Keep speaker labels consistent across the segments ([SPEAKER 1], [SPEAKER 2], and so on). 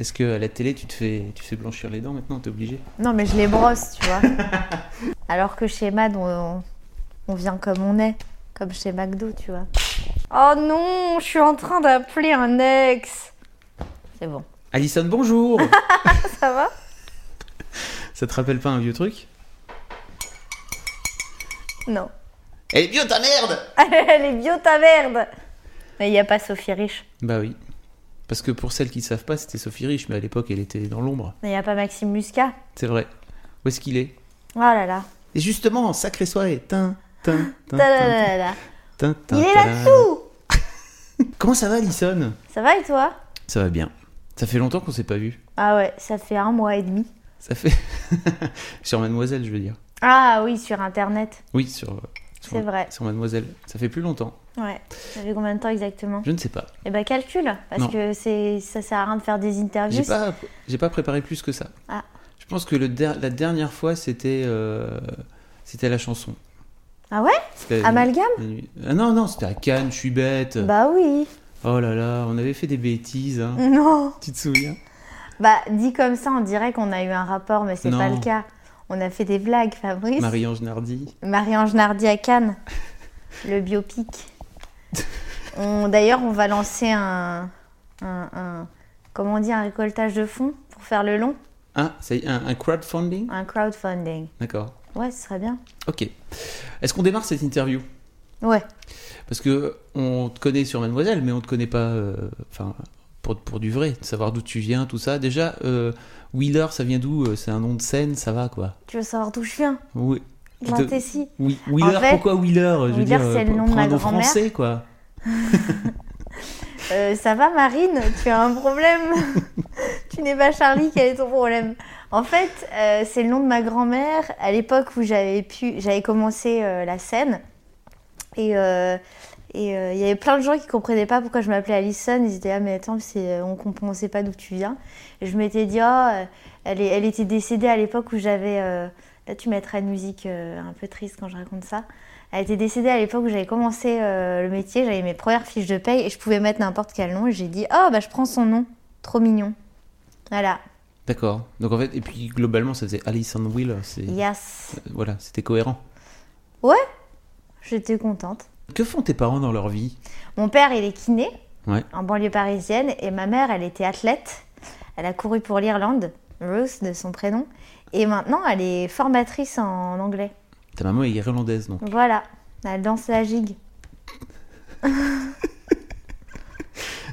[SPEAKER 1] Est-ce que à la télé, tu te fais, tu te fais blanchir les dents maintenant? T'es obligé
[SPEAKER 2] Non, mais je les brosse, tu vois. Alors que chez Mad, on, on vient comme on est. Comme chez McDo, tu vois. Oh non, je suis en train d'appeler un ex. C'est bon.
[SPEAKER 1] Alison, bonjour
[SPEAKER 2] Ça va?
[SPEAKER 1] Ça te rappelle pas un vieux truc?
[SPEAKER 2] Non.
[SPEAKER 1] Eh bien ta merde
[SPEAKER 2] Elle est bio ta merde Mais il n'y a pas Sophie Riche.
[SPEAKER 1] Bah oui. Parce que pour celles qui savent pas, c'était Sophie Rich, mais à l'époque, elle était dans l'ombre.
[SPEAKER 2] Mais il n'y a pas Maxime Muscat.
[SPEAKER 1] C'est vrai. Où est-ce qu'il est?
[SPEAKER 2] Oh là là.
[SPEAKER 1] Et justement, sacrée soirée. Tin, tin, tin, tin,
[SPEAKER 2] Ta-da-da-da-da.
[SPEAKER 1] tin, tin,
[SPEAKER 2] Il est là-dessous
[SPEAKER 1] Comment ça va, Alison?
[SPEAKER 2] Ça va et toi?
[SPEAKER 1] Ça va bien. Ça fait longtemps qu'on s'est pas vu.
[SPEAKER 2] Ah ouais, ça fait un mois et demi.
[SPEAKER 1] Ça fait. sur Mademoiselle, je veux dire.
[SPEAKER 2] Ah oui, sur Internet.
[SPEAKER 1] Oui, sur.
[SPEAKER 2] C'est vrai.
[SPEAKER 1] Sur Mademoiselle. Ça fait plus longtemps.
[SPEAKER 2] Ouais. Ça fait combien de temps exactement?
[SPEAKER 1] Je ne sais pas.
[SPEAKER 2] Eh ben calcule, parce
[SPEAKER 1] Non.
[SPEAKER 2] que c'est ça sert à rien de faire des interviews.
[SPEAKER 1] J'ai pas, j'ai pas préparé plus que ça.
[SPEAKER 2] Ah.
[SPEAKER 1] Je pense que le der- la dernière fois, c'était. euh, C'était la chanson.
[SPEAKER 2] Ah ouais?
[SPEAKER 1] C'était-
[SPEAKER 2] Amalgame?
[SPEAKER 1] Ah non, non, c'était à Cannes, je suis bête.
[SPEAKER 2] Bah oui.
[SPEAKER 1] Oh là là, on avait fait des bêtises. hein.
[SPEAKER 2] Non.
[SPEAKER 1] Tu te souviens?
[SPEAKER 2] Bah dit comme ça, on dirait qu'on a eu un rapport, mais c'est pas le cas. On a fait des blagues, Fabrice.
[SPEAKER 1] Marie-Ange Nardi.
[SPEAKER 2] Marie-Ange Nardi à Cannes, le biopic. D'ailleurs, on va lancer un, un, un- comment on dit, un récoltage de fonds pour faire le long,
[SPEAKER 1] Ah, c'est un, un crowdfunding?
[SPEAKER 2] Un crowdfunding.
[SPEAKER 1] D'accord.
[SPEAKER 2] Ouais, ce serait bien.
[SPEAKER 1] Ok. Est-ce qu'on démarre cette interview?
[SPEAKER 2] Ouais.
[SPEAKER 1] Parce que on te connaît sur Mademoiselle, mais on te connaît pas, euh, pour, pour du vrai, de savoir d'où tu viens, tout ça. Déjà, euh, Wheeler, ça vient d'où Euh, C'est un nom de scène, ça va quoi
[SPEAKER 2] Tu veux savoir d'où je viens?
[SPEAKER 1] Oui.
[SPEAKER 2] De la Tessie.
[SPEAKER 1] Oui, Wheeler,
[SPEAKER 2] En fait,
[SPEAKER 1] pourquoi Wheeler? Je veux
[SPEAKER 2] Wheeler,
[SPEAKER 1] dire,
[SPEAKER 2] c'est le
[SPEAKER 1] euh,
[SPEAKER 2] nom de ma grand-mère.
[SPEAKER 1] français quoi.
[SPEAKER 2] Euh, ça va, Marine? Tu as un problème? Tu n'es pas Charlie, quel est ton problème? En fait, euh, c'est le nom de ma grand-mère à l'époque où j'avais pu, j'avais commencé euh, la scène. Et euh, et euh, il y avait plein de gens qui comprenaient pas pourquoi je m'appelais Alison. Ils étaient ah mais attends, c'est, on comprend sait pas d'où tu viens. Et je m'étais dit ah, euh, elle, est, elle était décédée à l'époque où j'avais. euh, là, tu mettras une musique euh, un peu triste quand je raconte ça. Elle était décédée à l'époque où j'avais commencé euh, le métier, j'avais mes premières fiches de paye et je pouvais mettre n'importe quel nom. Et j'ai dit, oh, bah je prends son nom. Trop mignon. Voilà.
[SPEAKER 1] D'accord. Donc en fait, et puis globalement, ça faisait Alison. C'est
[SPEAKER 2] Yes.
[SPEAKER 1] euh, voilà, c'était cohérent.
[SPEAKER 2] Ouais, j'étais contente.
[SPEAKER 1] Que font tes parents dans leur vie?
[SPEAKER 2] Mon père, il est kiné
[SPEAKER 1] Ouais.
[SPEAKER 2] en banlieue parisienne et ma mère, elle était athlète. Elle a couru pour l'Irlande, Ruth de son prénom. Et maintenant, elle est formatrice en anglais.
[SPEAKER 1] Ta maman est irlandaise, non
[SPEAKER 2] Voilà. Elle danse la gigue.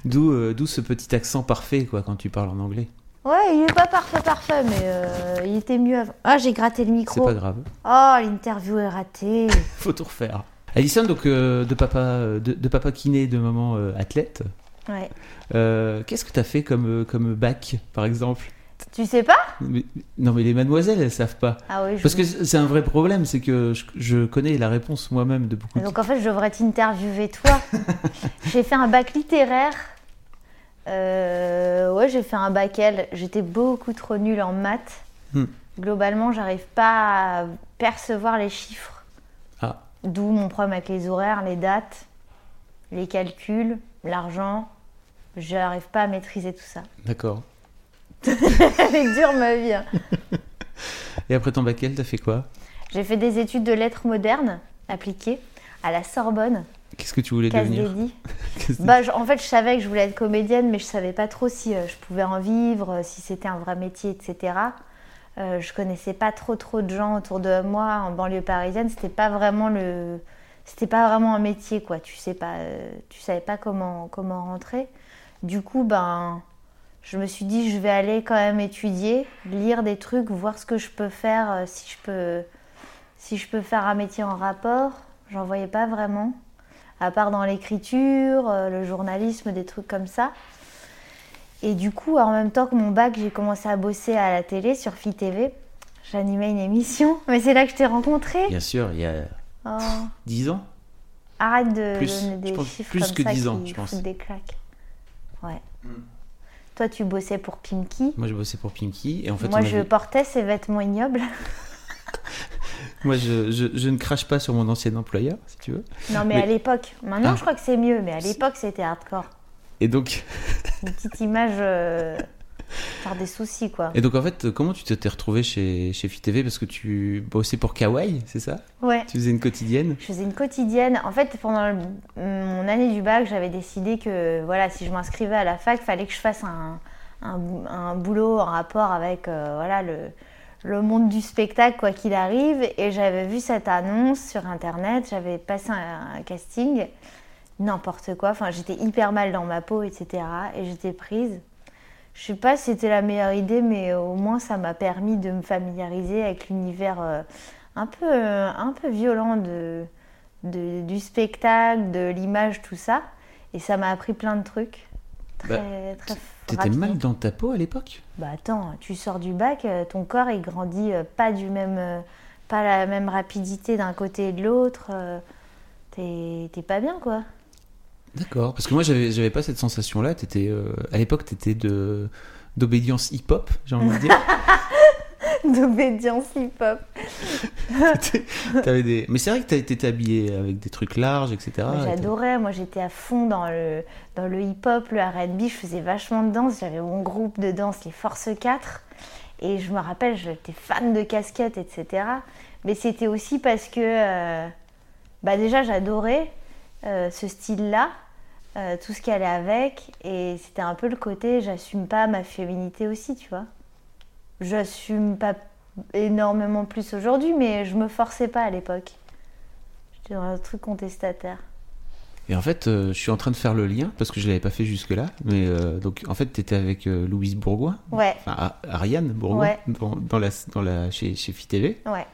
[SPEAKER 1] D'où euh, d'où ce petit accent parfait quoi quand tu parles en anglais?
[SPEAKER 2] Ouais, il est pas parfait, parfait, mais euh, il était mieux avant. Ah, j'ai gratté le
[SPEAKER 1] C'est
[SPEAKER 2] micro.
[SPEAKER 1] pas grave.
[SPEAKER 2] Oh, l'interview est ratée.
[SPEAKER 1] Faut tout refaire. Alison, donc euh, de papa euh, de, de papa kiné, de maman euh, athlète.
[SPEAKER 2] Ouais.
[SPEAKER 1] euh, Qu'est-ce que t'as fait comme comme bac, par exemple?
[SPEAKER 2] Tu sais pas?
[SPEAKER 1] Mais- Non, mais les mademoiselles, elles savent pas.
[SPEAKER 2] Ah oui, je
[SPEAKER 1] Parce que c'est un vrai problème, c'est que je, je connais la réponse moi-même de beaucoup de
[SPEAKER 2] Donc en fait, je devrais t'interviewer toi. j'ai fait un bac littéraire. Ouais, j'ai fait un bac L. J'étais beaucoup trop nulle en maths.
[SPEAKER 1] Hmm.
[SPEAKER 2] Globalement, j'arrive pas à percevoir les chiffres. D'où mon problème avec les horaires, les dates, les calculs, l'argent. J'arrive pas à maîtriser tout ça.
[SPEAKER 1] D'accord.
[SPEAKER 2] Elle est dure ma vie. hein.
[SPEAKER 1] Et après ton bac L, t'as fait quoi?
[SPEAKER 2] J'ai fait des études de lettres modernes appliquées à la Sorbonne,
[SPEAKER 1] Qu'est-ce que tu voulais
[SPEAKER 2] Casse
[SPEAKER 1] devenir?
[SPEAKER 2] Bah, je- en fait, je savais que je voulais être comédienne, mais je savais pas trop si euh, je pouvais en vivre, euh, si c'était un vrai métier, etc. Euh, je connaissais pas trop trop de gens autour de moi en banlieue parisienne. C'était pas vraiment le, c'était pas vraiment un métier, quoi. Tu sais pas, euh, tu savais pas comment comment rentrer. Du coup, ben, je me suis dit, je vais aller quand même étudier, lire des trucs, voir ce que je peux faire, euh, si je peux, si je peux faire un métier en rapport. J'en voyais pas vraiment. à part dans l'écriture, le journalisme, des trucs comme ça. Et du coup, en même temps que mon bac, j'ai commencé à bosser à la télé sur Phi TV. J'animais une émission, mais c'est là que je t'ai rencontré.
[SPEAKER 1] Bien sûr, il y a
[SPEAKER 2] Oh,
[SPEAKER 1] 10 ans.
[SPEAKER 2] arrête de
[SPEAKER 1] Plus,
[SPEAKER 2] donner
[SPEAKER 1] je
[SPEAKER 2] des
[SPEAKER 1] pense
[SPEAKER 2] chiffres
[SPEAKER 1] plus
[SPEAKER 2] comme
[SPEAKER 1] que
[SPEAKER 2] ça
[SPEAKER 1] 10 ans,
[SPEAKER 2] qui
[SPEAKER 1] je pense.
[SPEAKER 2] des claques. Ouais.
[SPEAKER 1] Hmm.
[SPEAKER 2] Toi, tu bossais pour Pimki.
[SPEAKER 1] Moi, je bossais pour Pinky. Et en fait,
[SPEAKER 2] Moi, je
[SPEAKER 1] avait-
[SPEAKER 2] portais ces vêtements ignobles.
[SPEAKER 1] Moi, je, je- je ne crache pas sur mon ancien employeur, si tu veux.
[SPEAKER 2] Non, mais,
[SPEAKER 1] Mais-
[SPEAKER 2] à l'époque. Maintenant,
[SPEAKER 1] Ah.
[SPEAKER 2] je crois que c'est mieux, mais à l'époque, c'était hardcore.
[SPEAKER 1] Et donc,
[SPEAKER 2] Une petite image. euh, faire des soucis, quoi.
[SPEAKER 1] et donc en fait, comment tu t'es retrouvé chez, chez Fit TV Parce que tu bossais pour Kawaii, c'est ça?
[SPEAKER 2] Ouais.
[SPEAKER 1] Tu faisais une quotidienne?
[SPEAKER 2] Je faisais une quotidienne. En fait, pendant le- mon année du bac, j'avais décidé que voilà, si je m'inscrivais à la fac, fallait que je fasse un, un, bou- un boulot en rapport avec euh, voilà, le, le monde du spectacle, quoi qu'il arrive. Et j'avais vu cette annonce sur Internet, j'avais passé un, un casting, n'importe quoi. Enfin, j'étais hyper mal dans ma peau, etc. Et j'étais prise. Je sais pas si c'était la meilleure idée, mais au moins ça m'a permis de me familiariser avec l'univers euh, un, peu, euh, un peu violent de, de- du spectacle, de l'image, tout ça. Et ça m'a appris plein de trucs. Très,
[SPEAKER 1] Bah,
[SPEAKER 2] très
[SPEAKER 1] T'étais mal dans ta peau à l'époque?
[SPEAKER 2] Bah attends, tu sors du bac, euh, ton corps il grandit pas du même, pas la même rapidité d'un côté et de l'autre. t'es pas bien quoi.
[SPEAKER 1] D'accord. Parce que moi, j'avais, j'avais pas cette sensation-là. T'étais, euh, à l'époque, t'étais de, d'obédience hip-hop, j'ai envie de dire.
[SPEAKER 2] D'obédience hip-hop.
[SPEAKER 1] T'avais des... Mais c'est vrai que t'as- t'étais habillé avec des trucs larges, etc.
[SPEAKER 2] J'adorais, moi j'étais à fond dans le, dans le hip-hop, le RB, je faisais vachement de danse, j'avais mon groupe de danse, les Force 4, et je me rappelle, j'étais fan de casquettes, etc. Mais c'était aussi parce que, euh, bah déjà j'adorais euh, ce style-là, euh, tout ce qui allait avec, et c'était un peu le côté, j'assume pas ma féminité aussi, tu vois. J'assume pas énormément plus aujourd'hui, mais je me forçais pas à l'époque. J'étais dans un truc contestataire.
[SPEAKER 1] Et en fait, euh, je suis en train de faire le lien parce que je l'avais pas fait jusque-là. Mais euh, donc, en fait, t'étais avec euh, Louise Bourgoin,
[SPEAKER 2] Ouais,
[SPEAKER 1] enfin Ariane Bourgoin,
[SPEAKER 2] Ouais.
[SPEAKER 1] dans, dans la, dans la, chez, chez Fit TV.
[SPEAKER 2] ouais.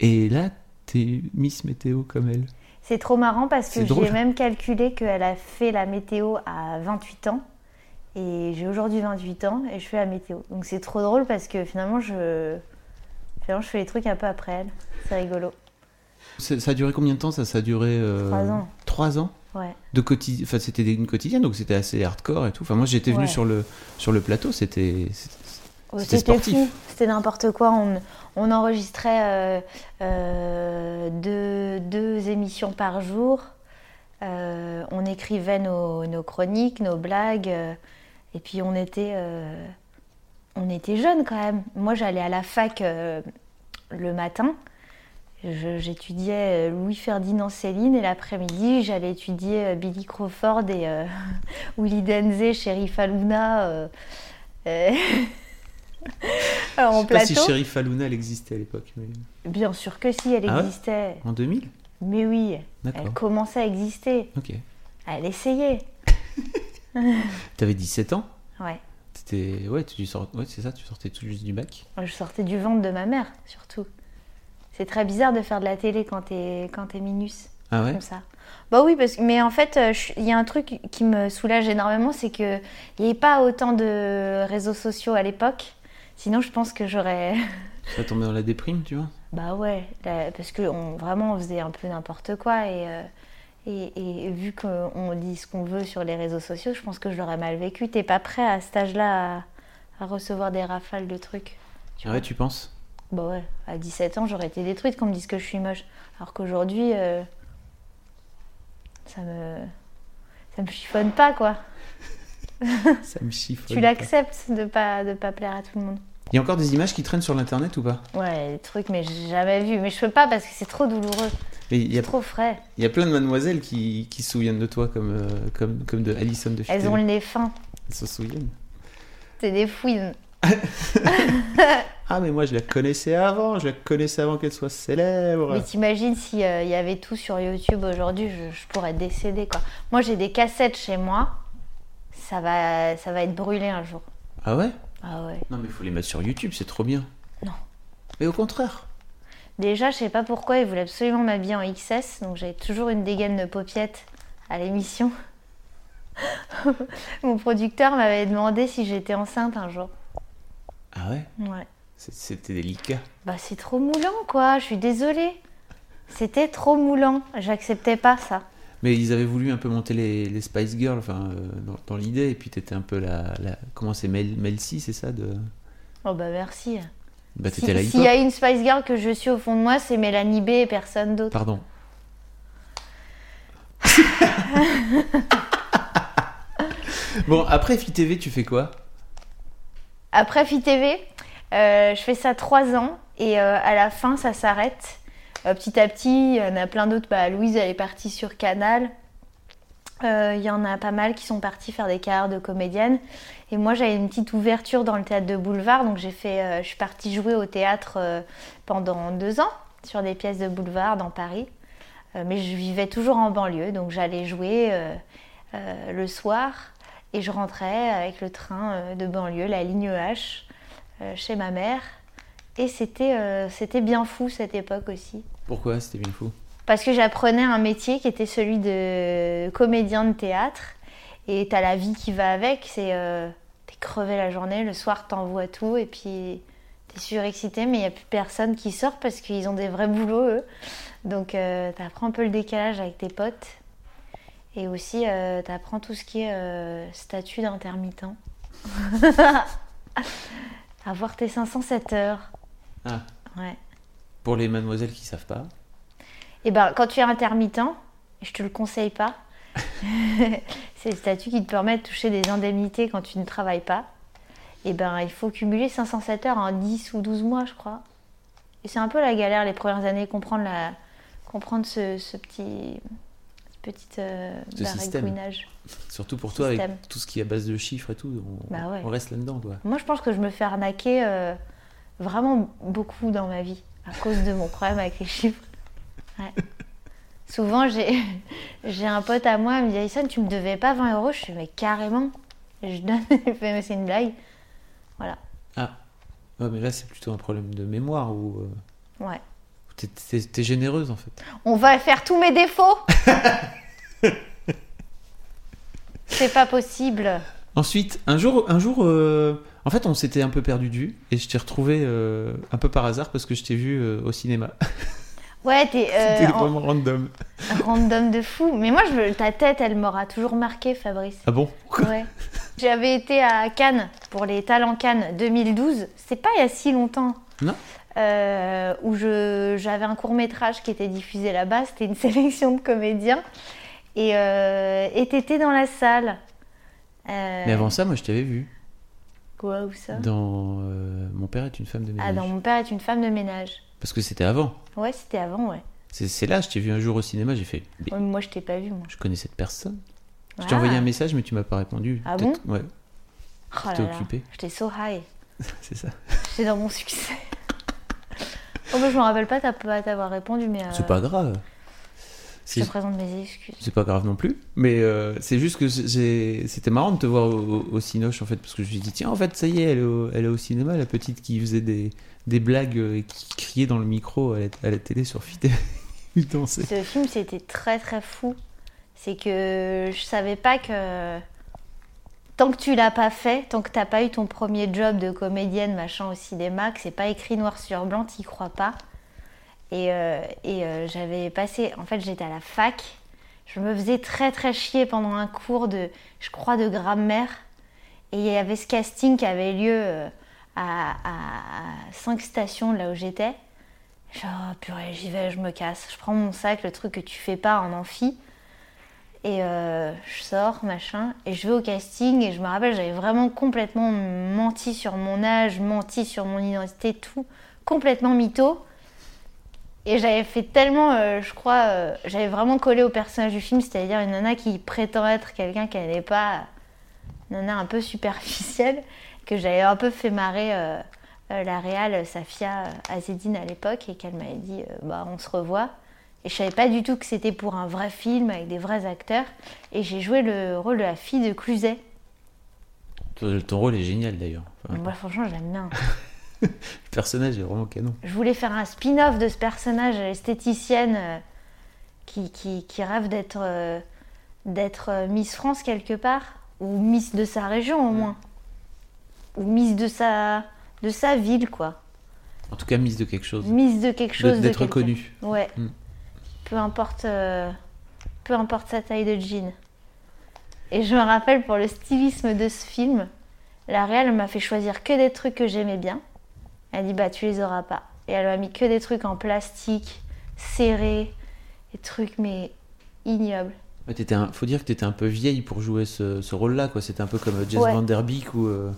[SPEAKER 1] Et là, t'es Miss Météo comme elle.
[SPEAKER 2] C'est trop marrant parce que j'ai même calculé qu'elle a fait la météo à 28 ans. Et j'ai aujourd'hui 28 ans et je fais la météo. Donc c'est trop drôle parce que finalement je, finalement, je fais les trucs un peu après elle. C'est rigolo.
[SPEAKER 1] Ça, a duré combien de temps ça? Ça a duré euh,
[SPEAKER 2] Trois ans.
[SPEAKER 1] Trois ans?
[SPEAKER 2] Ouais.
[SPEAKER 1] de quotidien. Enfin, c'était une quotidienne, donc c'était assez hardcore et tout. Enfin, moi, j'étais venu
[SPEAKER 2] Ouais.
[SPEAKER 1] sur le sur le plateau. C'était c'était-
[SPEAKER 2] fou, c'était n'importe quoi. On, on enregistrait euh, euh, deux, deux émissions par jour. Euh, on écrivait nos, nos chroniques, nos blagues. et puis on était, on était jeunes quand même. Moi j'allais à la fac le matin. J'étudiais Louis-Ferdinand Céline et l'après-midi j'allais étudier Billy Crawford et euh, Willy Aluna. euh, euh, en
[SPEAKER 1] Je sais pas si. Sheriff Aluna elle existait à l'époque. Mais...
[SPEAKER 2] Bien sûr que si, elle
[SPEAKER 1] Ah ouais
[SPEAKER 2] existait.
[SPEAKER 1] En 2000
[SPEAKER 2] Mais oui, elle commençait à exister.
[SPEAKER 1] Ok.
[SPEAKER 2] Elle essayait.
[SPEAKER 1] T'avais 17 ans
[SPEAKER 2] Ouais.
[SPEAKER 1] T'étais... Ouais, tu sort... ouais, c'est ça, tu sortais tout juste du bac.
[SPEAKER 2] Je sortais du ventre de ma mère, surtout. C'est très bizarre de faire de la télé quand t'es quand t'es minus,
[SPEAKER 1] Ah ouais
[SPEAKER 2] comme ça. Bah oui, parce que mais en fait, euh, il y a un truc qui me soulage énormément, c'est que il n'y avait pas autant de réseaux sociaux à l'époque. Sinon, je pense que j'aurais.
[SPEAKER 1] Ça tombait dans la déprime, tu vois
[SPEAKER 2] Bah ouais, là, parce que on, vraiment on faisait un peu n'importe quoi et, euh, et, et vu qu'on dit ce qu'on veut sur les réseaux sociaux, je pense que je l'aurais mal vécu. T'es pas prêt à cet âge-là à, à recevoir des rafales de trucs tu
[SPEAKER 1] Ah
[SPEAKER 2] vois.
[SPEAKER 1] ouais, tu penses?
[SPEAKER 2] Bah ouais, à 17 ans j'aurais été détruite qu'on me dise que je suis moche. Alors qu'aujourd'hui, euh, ça me... Ça me chiffonne pas quoi.
[SPEAKER 1] Ça me chiffonne.
[SPEAKER 2] Tu l'acceptes de pas, de pas plaire à tout le monde.
[SPEAKER 1] Il y a encore des images qui traînent sur l'internet ou pas?
[SPEAKER 2] Ouais, des trucs mais j'ai jamais vu. Mais je peux pas parce que c'est trop douloureux,
[SPEAKER 1] a,
[SPEAKER 2] trop frais.
[SPEAKER 1] il y a plein de mademoiselles qui, qui se souviennent de toi comme, euh, comme, comme de Alison de
[SPEAKER 2] Elles ont le nez fin.
[SPEAKER 1] Elles se souviennent.
[SPEAKER 2] C'est des fouines.
[SPEAKER 1] Ah mais moi je la connaissais avant, je la connaissais avant qu'elle soit célèbre.
[SPEAKER 2] Mais t'imagines s'il y avait tout sur YouTube aujourd'hui, je, je pourrais décéder quoi. Moi j'ai des cassettes chez moi, ça va, ça va être brûlé un jour.
[SPEAKER 1] Ah ouais?
[SPEAKER 2] Ah ouais.
[SPEAKER 1] Non mais il faut les mettre sur YouTube, c'est trop bien.
[SPEAKER 2] Non.
[SPEAKER 1] Mais au contraire.
[SPEAKER 2] Déjà, je sais pas pourquoi, ils voulaient absolument m'habiller en XS, donc j'avais toujours une dégaine de paupiette à l'émission. Mon producteur m'avait demandé si j'étais enceinte un jour.
[SPEAKER 1] Ah ouais?
[SPEAKER 2] Ouais.
[SPEAKER 1] C'était délicat.
[SPEAKER 2] Bah c'est trop moulant quoi, je suis désolée. C'était trop moulant, j'acceptais pas ça.
[SPEAKER 1] Mais ils avaient voulu un peu monter les, les Spice Girls enfin, euh, dans, dans l'idée, et puis t'étais un peu la. la comment c'est Mel, Mel C, c'est ça de...
[SPEAKER 2] Oh bah merci.
[SPEAKER 1] Bah
[SPEAKER 2] Si-
[SPEAKER 1] t'étais la
[SPEAKER 2] S'il y a une Spice Girl que je suis au fond de moi, c'est Mélanie B et personne d'autre.
[SPEAKER 1] Pardon. bon, après FITV, tu fais quoi?
[SPEAKER 2] Après FITV, euh, je fais ça trois ans et euh, à la fin ça s'arrête. Euh, petit à petit, il y en a plein d'autres. Bah, Louise elle est partie sur Canal. Euh, Il y en a pas mal qui sont partis faire des carrières de comédienne. Et moi j'avais une petite ouverture dans le théâtre de boulevard, donc j'ai fait, euh, je suis partie jouer au théâtre pendant deux ans sur des pièces de boulevard dans Paris. Mais je vivais toujours en banlieue, donc j'allais jouer le soir et je rentrais avec le train de banlieue, la ligne H, chez ma mère. Et c'était bien fou cette époque aussi.
[SPEAKER 1] Pourquoi C'était bien fou?
[SPEAKER 2] Parce que j'apprenais un métier qui était celui de comédien de théâtre. Et t'as la vie qui va avec. C'est euh, t'es crevé la journée, le soir t'envoies tout et puis t'es surexcité, mais il n'y a plus personne qui sort parce qu'ils ont des vrais boulots eux. Donc euh, t'apprends un peu le décalage avec tes potes. Et aussi euh, t'apprends tout ce qui est euh, statut d'intermittent. Avoir tes 507 heures.
[SPEAKER 1] Ah,
[SPEAKER 2] Ouais.
[SPEAKER 1] Pour les mademoiselles qui savent pas.
[SPEAKER 2] Et ben, quand tu es intermittent, je te le conseille pas, c'est le statut qui te permet de toucher des indemnités quand tu ne travailles pas. Et ben, il faut cumuler 507 heures en 10 ou 12 mois, je crois. Et c'est un peu la galère les premières années, comprendre, la, comprendre ce, ce petit, ce petit euh,
[SPEAKER 1] Ce système. Surtout pour toi, avec tout ce qui est à base de chiffres et tout, on,
[SPEAKER 2] Bah ouais.
[SPEAKER 1] on reste là-dedans.
[SPEAKER 2] Moi, je pense que je me fais arnaquer euh, vraiment beaucoup dans ma vie à cause de mon problème avec les chiffres. Ouais. Souvent, j'ai un pote à moi, il me dit Alison, tu me devais pas 20 euros Je fais, mais carrément. Je donne, il fait, mais c'est une blague. Voilà.
[SPEAKER 1] Ah, ouais, mais là, c'est plutôt un problème de mémoire ou. euh,
[SPEAKER 2] Ouais.
[SPEAKER 1] ou t'es- t'es t'es généreuse, en fait.
[SPEAKER 2] On va faire tous mes défauts C'est pas possible.
[SPEAKER 1] Ensuite, un jour, un jour euh, en fait, on s'était un peu perdu vue et je t'ai retrouvé euh, un peu par hasard parce que je t'ai vu euh, au cinéma.
[SPEAKER 2] Ouais, t'es euh,
[SPEAKER 1] C'était
[SPEAKER 2] en-
[SPEAKER 1] vraiment random.
[SPEAKER 2] random de fou. Mais moi, je veux, ta tête, elle m'aura toujours marqué, Fabrice.
[SPEAKER 1] Ah bon
[SPEAKER 2] Ouais. J'avais été à Cannes pour les Talents Cannes 2012. C'est pas il y a si longtemps.
[SPEAKER 1] Non.
[SPEAKER 2] Euh, où j'avais un court métrage qui était diffusé là-bas. C'était une sélection de comédiens. Et euh, t'étais dans la salle.
[SPEAKER 1] Mais avant ça, moi, je t'avais vu
[SPEAKER 2] Quoi, où ça
[SPEAKER 1] dans euh, Mon père est une femme de ménage.
[SPEAKER 2] Ah, dans Mon père est une femme de ménage.
[SPEAKER 1] Parce que c'était avant.
[SPEAKER 2] Ouais, c'était avant, ouais.
[SPEAKER 1] C'est là, je t'ai vu un jour au cinéma, j'ai fait. mais
[SPEAKER 2] Ouais, mais moi, je t'ai pas vu, moi.
[SPEAKER 1] Je connais cette personne. Je t'ai
[SPEAKER 2] Ah.
[SPEAKER 1] envoyé un message, mais tu m'as pas répondu.
[SPEAKER 2] Ah
[SPEAKER 1] Peut-être- Ouais,
[SPEAKER 2] Oh
[SPEAKER 1] J'étais
[SPEAKER 2] là,
[SPEAKER 1] occupé.
[SPEAKER 2] J'étais so high.
[SPEAKER 1] c'est ça.
[SPEAKER 2] J'étais dans mon succès. oh, bah, je me rappelle pas t'as pas t'avoir répondu, mais. euh,
[SPEAKER 1] C'est pas grave.
[SPEAKER 2] Je
[SPEAKER 1] C'est
[SPEAKER 2] te présente mes excuses.
[SPEAKER 1] c'est pas grave non plus. Mais euh, c'est juste que c'était marrant de te voir au, au Cinoche en fait, parce que je me suis dit, tiens, en fait, ça y est, elle est au, elle est au cinéma, la petite qui faisait des, des blagues et qui criait dans le micro à la, à la télé sur dansait.
[SPEAKER 2] Ce film, c'était très très fou. C'est que je savais pas que tant que tu l'as pas fait, tant que t'as pas eu ton premier job de comédienne machin au cinéma, que c'est pas écrit noir sur blanc, t'y crois pas. Et, euh, euh, j'avais passé, en fait, j'étais à la fac. Je me faisais très très chier pendant un cours de, je crois, de grammaire. Et il y avait ce casting qui avait lieu euh, à, à, à cinq stations de là où j'étais. Genre, oh, purée, j'y vais, je me casse. Je prends mon sac, le truc que tu fais pas en amphi. Et je sors, machin, et je vais au casting. Et je me rappelle, j'avais vraiment complètement menti sur mon âge, menti sur mon identité, tout. Complètement mytho. Et j'avais fait tellement, euh, je crois, euh, j'avais vraiment collé au personnage du film, c'est-à-dire une nana qui prétend être quelqu'un qu'elle n'est pas, une nana un peu superficielle, que j'avais un peu fait marrer euh, la réal Safia Azedine à l'époque et qu'elle m'avait dit bah on se revoit. Et je savais pas du tout que c'était pour un vrai film avec des vrais acteurs. Et j'ai joué le rôle de la fille de Cluzet.
[SPEAKER 1] Ton rôle est génial d'ailleurs.
[SPEAKER 2] Moi franchement je l'aime bien.
[SPEAKER 1] Le personnage est vraiment canon.
[SPEAKER 2] Je voulais faire un spin-off de ce personnage esthéticienne euh, qui, qui, qui rêve d'être euh, d'être euh, Miss France quelque part, ou Miss de sa région au moins, ou Miss de sa, de sa ville quoi.
[SPEAKER 1] En tout cas, mise de quelque chose.
[SPEAKER 2] Miss de quelque chose.
[SPEAKER 1] D'être reconnu.
[SPEAKER 2] Ouais.
[SPEAKER 1] Mm.
[SPEAKER 2] Peu importe, euh, peu importe sa taille de jean. Et je me rappelle pour le stylisme de ce film, la réelle m'a fait choisir que des trucs que j'aimais bien. Elle dit bah tu les auras pas. Et elle m'a mis que des trucs en plastique, serrés, des trucs mais ignobles.
[SPEAKER 1] Ouais, t'étais un- Faut dire que tu étais un peu vieille pour jouer ce, ce rôle-là. quoi. C'était un peu comme euh, Jess
[SPEAKER 2] Ouais.
[SPEAKER 1] Van Der Beek ou, euh,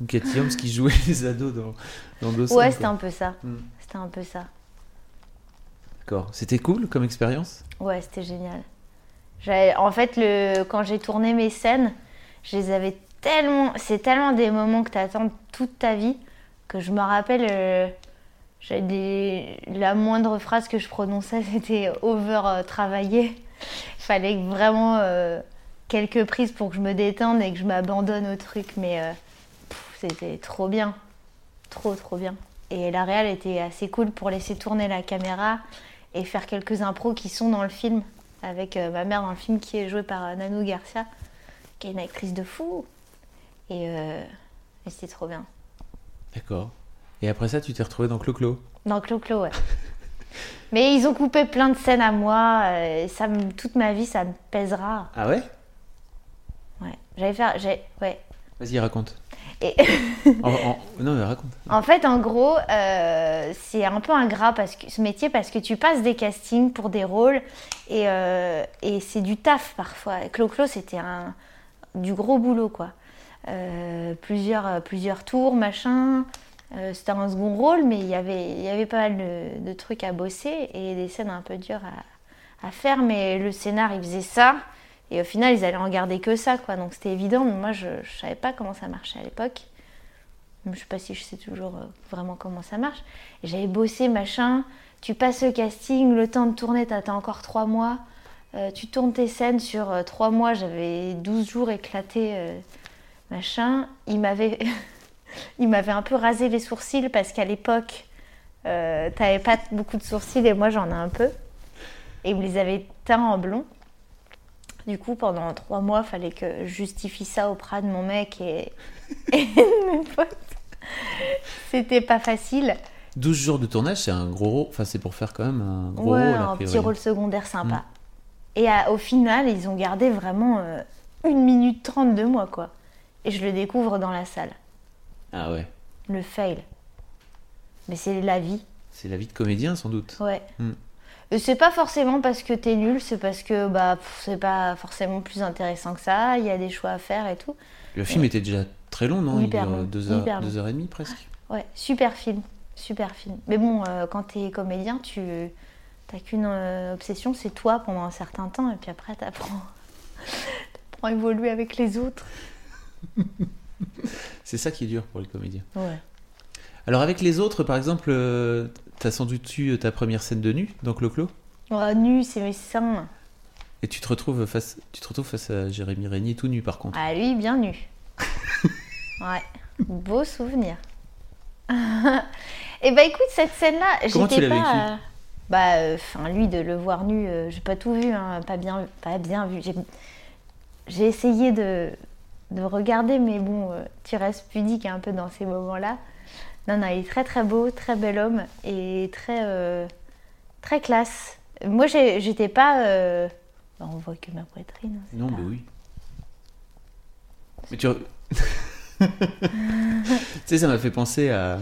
[SPEAKER 1] ou Cathy Holmes qui jouaient les ados dans, dans Dawson.
[SPEAKER 2] Ouais, c'était un peu ça.
[SPEAKER 1] Mm.
[SPEAKER 2] C'était un peu ça.
[SPEAKER 1] D'accord. C'était cool comme expérience?
[SPEAKER 2] Ouais, c'était génial. En fait, le... quand j'ai tourné mes scènes, je les avais tellement. C'est tellement des moments que tu attends toute ta vie que je me rappelle. euh. La moindre phrase que je prononçais, c'était over travaillé. Il fallait vraiment euh, quelques prises pour que je me détende et que je m'abandonne au truc. Mais euh, c'était trop bien. Trop, trop bien. Et la réal était assez cool pour laisser tourner la caméra et faire quelques impros qui sont dans le film, avec ma mère dans le film qui est jouée par Nanou Garcia, qui est une actrice de fou. Et, et c'était trop bien.
[SPEAKER 1] D'accord. Et après ça, tu t'es retrouvé dans Clo-Clo.
[SPEAKER 2] Dans Clo-Clo, ouais. Mais ils ont coupé plein de scènes à moi, euh, et ça me- toute ma vie ça me pèsera.
[SPEAKER 1] Ah ouais?
[SPEAKER 2] Ouais. J'allais faire. j'ai- Ouais.
[SPEAKER 1] Vas-y, raconte.
[SPEAKER 2] Et
[SPEAKER 1] En- en- Non, mais raconte.
[SPEAKER 2] En fait, en gros, euh, c'est un peu ingrat parce que, ce métier parce que tu passes des castings pour des rôles et, euh, et c'est du taf parfois. Clo-Clo, c'était un, du gros boulot, quoi. Euh, plusieurs, euh, plusieurs tours, machin. Euh, c'était un second rôle, mais il y avait, y avait pas mal de, trucs à bosser et des scènes un peu dures à, faire. Mais le scénar, il faisait ça. Et au final, ils allaient en garder que ça, quoi. Donc c'était évident, mais moi, je, je savais pas comment ça marchait à l'époque. Je sais pas si je sais toujours vraiment comment ça marche. J'avais bossé, machin. Tu passes le casting, le temps de tourner, t'attends encore trois mois. Tu tournes tes scènes sur trois mois. J'avais 12 jours éclatés, machin. Il m'avait... Il m'avait un peu rasé les sourcils parce qu'à l'époque, euh, t'avais pas beaucoup de sourcils et moi j'en ai un peu. Et il me les avait teints en blond. Du coup, pendant trois mois, fallait que je justifie ça auprès de mon mec et, et de mes potes. C'était pas facile.
[SPEAKER 1] 12 jours de tournage, c'est un gros rôle. Enfin, c'est pour faire quand même un gros
[SPEAKER 2] ouais,
[SPEAKER 1] rôle.
[SPEAKER 2] un petit rôle secondaire sympa. Et à- au final, ils ont gardé vraiment euh, une minute trente de moi, quoi. Et je le découvre dans la salle.
[SPEAKER 1] Ah ouais.
[SPEAKER 2] Le fail. Mais c'est la vie.
[SPEAKER 1] C'est la vie de comédien, sans doute.
[SPEAKER 2] Ouais.
[SPEAKER 1] Mm.
[SPEAKER 2] C'est pas forcément parce que t'es nul, c'est parce que bah c'est pas forcément plus intéressant que ça. Il y a des choix à faire et tout.
[SPEAKER 1] Le film était déjà très long, non?
[SPEAKER 2] Hyper
[SPEAKER 1] Il dure deux heures,
[SPEAKER 2] hyper
[SPEAKER 1] deux heures et demie presque.
[SPEAKER 2] Ouais, super film, super film. Mais bon, euh, quand t'es comédien, tu t'as qu'une euh, obsession, c'est toi pendant un certain temps, et puis après t'apprends, t'apprends à évoluer avec les autres.
[SPEAKER 1] C'est ça qui est dur pour les comédiens.
[SPEAKER 2] Ouais.
[SPEAKER 1] Alors avec les autres, par exemple, euh, t'as sans doute eu ta première scène de nu dans Clo-Clo?
[SPEAKER 2] Oh, nu, c'est mes seins.
[SPEAKER 1] et tu te retrouves face, tu te retrouves face à Jérémy Régnier tout nu par contre.
[SPEAKER 2] Ah lui, bien nu. ouais, beau souvenir. Et bah écoute, cette scène-là, j'étais pas.
[SPEAKER 1] vécu
[SPEAKER 2] euh, bah, euh, enfin, lui, de le voir nu, euh, j'ai pas tout vu, hein, pas bien, pas bien vu. J'ai essayé de, de regarder, mais bon, euh, tu restes pudique un peu dans ces moments-là. Non, non, il est très très beau, très bel homme et très, euh, très classe. Moi, j'étais pas. euh, bah, on voit que ma poitrine. hein,
[SPEAKER 1] Non,
[SPEAKER 2] pas-
[SPEAKER 1] mais oui. Mais tu. tu sais, ça m'a fait penser à.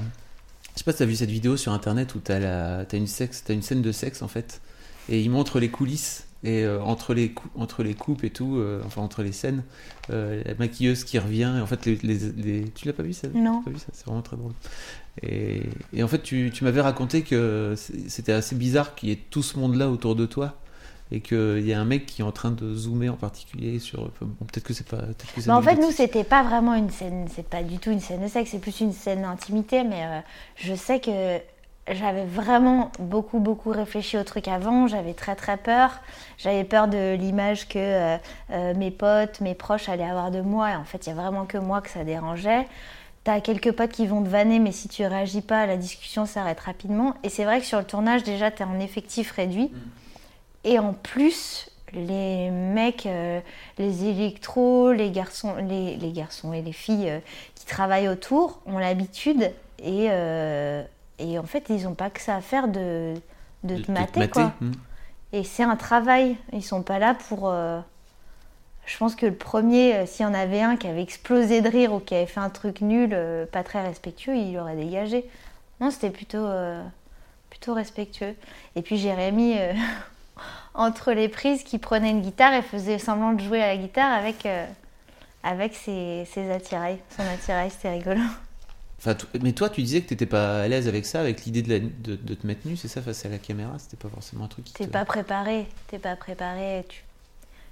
[SPEAKER 1] Je sais pas si t'as vu cette vidéo sur internet où t'as la... as une, sexe... as une scène de sexe en fait. Et il montre les coulisses. Et euh, entre, les entre les coupes et tout, euh, enfin entre les scènes, euh, la maquilleuse qui revient. Et en fait, les, les- les- tu l'as pas vu ça
[SPEAKER 2] Non.
[SPEAKER 1] C'est vraiment très drôle. Et, et en fait, tu, tu m'avais raconté que c'était assez bizarre qu'il y ait tout ce monde-là autour de toi et qu'il y a un mec qui est en train de zoomer en particulier sur. bon, peut-être que c'est pas. que c'est
[SPEAKER 2] Bah, en fait, nous, c'était pas vraiment une scène, c'est pas du tout une scène de sexe, c'est plus une scène d'intimité, mais euh, je sais que j'avais vraiment beaucoup, beaucoup réfléchi au truc avant, j'avais très, très peur. J'avais peur de l'image que euh, euh, mes potes, mes proches allaient avoir de moi, et en fait, il y a vraiment que moi que ça dérangeait. T'as quelques potes qui vont te vanner, mais si tu réagis pas, la discussion s'arrête rapidement. Et c'est vrai que sur le tournage, déjà, t'es en effectif réduit. Et en plus, les mecs, euh, les électros, les garçons, les, les garçons et les filles qui travaillent autour ont l'habitude et, et en fait, ils n'ont pas que ça à faire de, de, te mater, quoi.
[SPEAKER 1] hmm.
[SPEAKER 2] Et c'est un travail. Ils sont pas là pour. euh, Je pense que le premier, euh, s'il y en avait un qui avait explosé de rire ou qui avait fait un truc nul, euh, pas très respectueux, il aurait dégagé. Non, c'était plutôt, plutôt respectueux. Et puis Jérémy, entre les prises, qui prenait une guitare et faisait semblant de jouer à la guitare avec, avec ses, ses attirails. Son attirail, c'était rigolo.
[SPEAKER 1] Enfin, mais toi, tu disais que t'étais pas à l'aise avec ça, avec l'idée de, la- de, de te mettre nu, c'est ça, face à la caméra? C'était pas forcément un truc qui
[SPEAKER 2] T'es
[SPEAKER 1] te...
[SPEAKER 2] pas préparé, t'es pas préparé. Tu...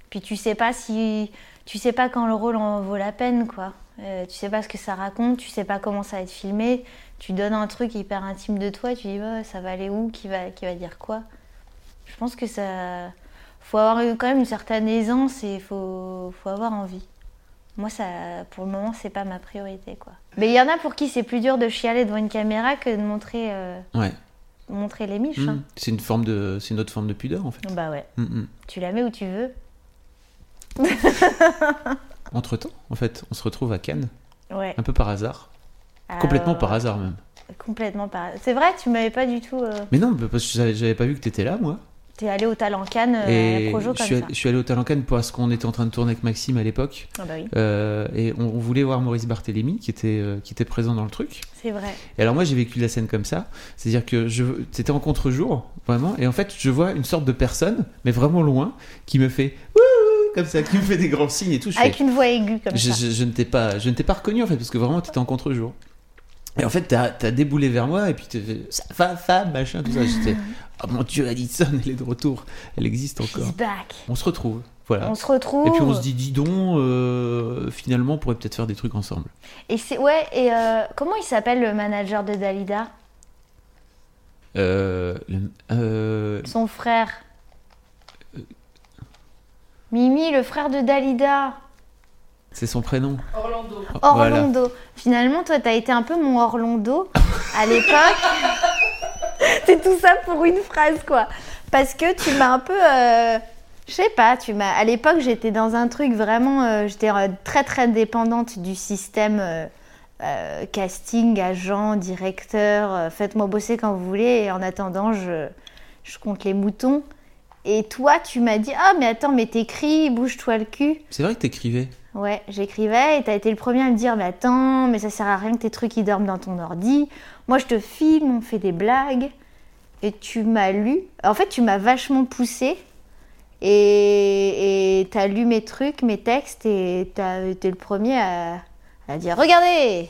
[SPEAKER 2] Puis tu sais pas si, tu sais pas quand le rôle en vaut la peine, quoi. Euh, tu sais pas ce que ça raconte, tu sais pas comment ça va être filmé. Tu donnes un truc hyper intime de toi, tu dis ouais, ça va aller où, qui va, qui va dire quoi? Je pense que ça, faut avoir quand même une certaine aisance et faut, faut avoir envie. Moi, ça, pour le moment, c'est pas ma priorité, quoi. Mais il y en a pour qui c'est plus dur de chialer devant une caméra que de montrer, euh,
[SPEAKER 1] Ouais.
[SPEAKER 2] montrer les miches. Hein.
[SPEAKER 1] C'est une forme de, c'est une autre forme de pudeur en fait.
[SPEAKER 2] Bah ouais.
[SPEAKER 1] Hmm, hmm.
[SPEAKER 2] Tu la mets où tu veux.
[SPEAKER 1] Entre temps, en fait, on se retrouve à Cannes,
[SPEAKER 2] Ouais.
[SPEAKER 1] un peu par hasard, complètement par hasard même.
[SPEAKER 2] Complètement par. C'est vrai, tu m'avais pas du tout. euh,
[SPEAKER 1] Mais non, parce que j'avais pas vu que t'étais là, moi.
[SPEAKER 2] T'es allé au Talent Cannes euh,
[SPEAKER 1] et
[SPEAKER 2] Projo
[SPEAKER 1] je
[SPEAKER 2] comme
[SPEAKER 1] suis,
[SPEAKER 2] ça.
[SPEAKER 1] je suis allé au Talent Cannes parce qu'on était en train de tourner avec Maxime à l'époque.
[SPEAKER 2] Ah bah oui,
[SPEAKER 1] Euh, et on, on voulait voir Maurice Barthélémy qui était, euh, qui était présent dans le truc.
[SPEAKER 2] c'est vrai.
[SPEAKER 1] Et alors moi j'ai vécu la scène comme ça, c'est-à-dire que je, c'était en contre-jour, vraiment, et en fait je vois une sorte de personne, mais vraiment loin, qui me fait comme ça, qui me fait des grands signes et tout. Je,
[SPEAKER 2] Avec
[SPEAKER 1] fais,
[SPEAKER 2] une voix aiguë comme
[SPEAKER 1] je,
[SPEAKER 2] ça.
[SPEAKER 1] je- je ne t'ai pas, je ne t'ai pas reconnu en fait, parce que vraiment t'étais en contre-jour. Et en fait t'as, déboulé vers moi et puis t'as fait ça va, femme, machin, tout ça. J'étais oh mon dieu, Alison, elle est de retour, elle existe encore.
[SPEAKER 2] Back.
[SPEAKER 1] On se retrouve, voilà.
[SPEAKER 2] On se retrouve.
[SPEAKER 1] Et puis on se dit, dis donc, euh, finalement on pourrait peut-être faire des trucs ensemble.
[SPEAKER 2] Et c'est ouais. Et euh, comment il s'appelle le manager de Dalida?
[SPEAKER 1] Euh, le- euh,
[SPEAKER 2] Son frère. Mimi, le frère de Dalida.
[SPEAKER 1] C'est son prénom.
[SPEAKER 3] Orlando.
[SPEAKER 1] Voilà.
[SPEAKER 2] Orlando. Finalement, toi, t'as été un peu mon Orlando à l'époque. C'est tout ça pour une phrase, quoi. Parce que tu m'as un peu. euh, Je sais pas, tu m'as. À l'époque, j'étais dans un truc vraiment. euh, j'étais euh, très, très dépendante du système euh, euh, casting, agent, directeur. euh, Faites-moi bosser quand vous voulez. Et en attendant, je, je compte les moutons. Et toi, tu m'as dit Ah, mais attends, mais t'écris, bouge-toi le cul.
[SPEAKER 1] C'est vrai que t'écrivais.
[SPEAKER 2] Ouais, j'écrivais et t'as été le premier à me dire Mais attends, mais ça sert à rien que tes trucs ils dorment dans ton ordi. Moi je te filme, on fait des blagues. Et tu m'as lu. En fait, tu m'as vachement poussé. Et t'as lu mes trucs, mes textes et t'as été le premier à dire Regardez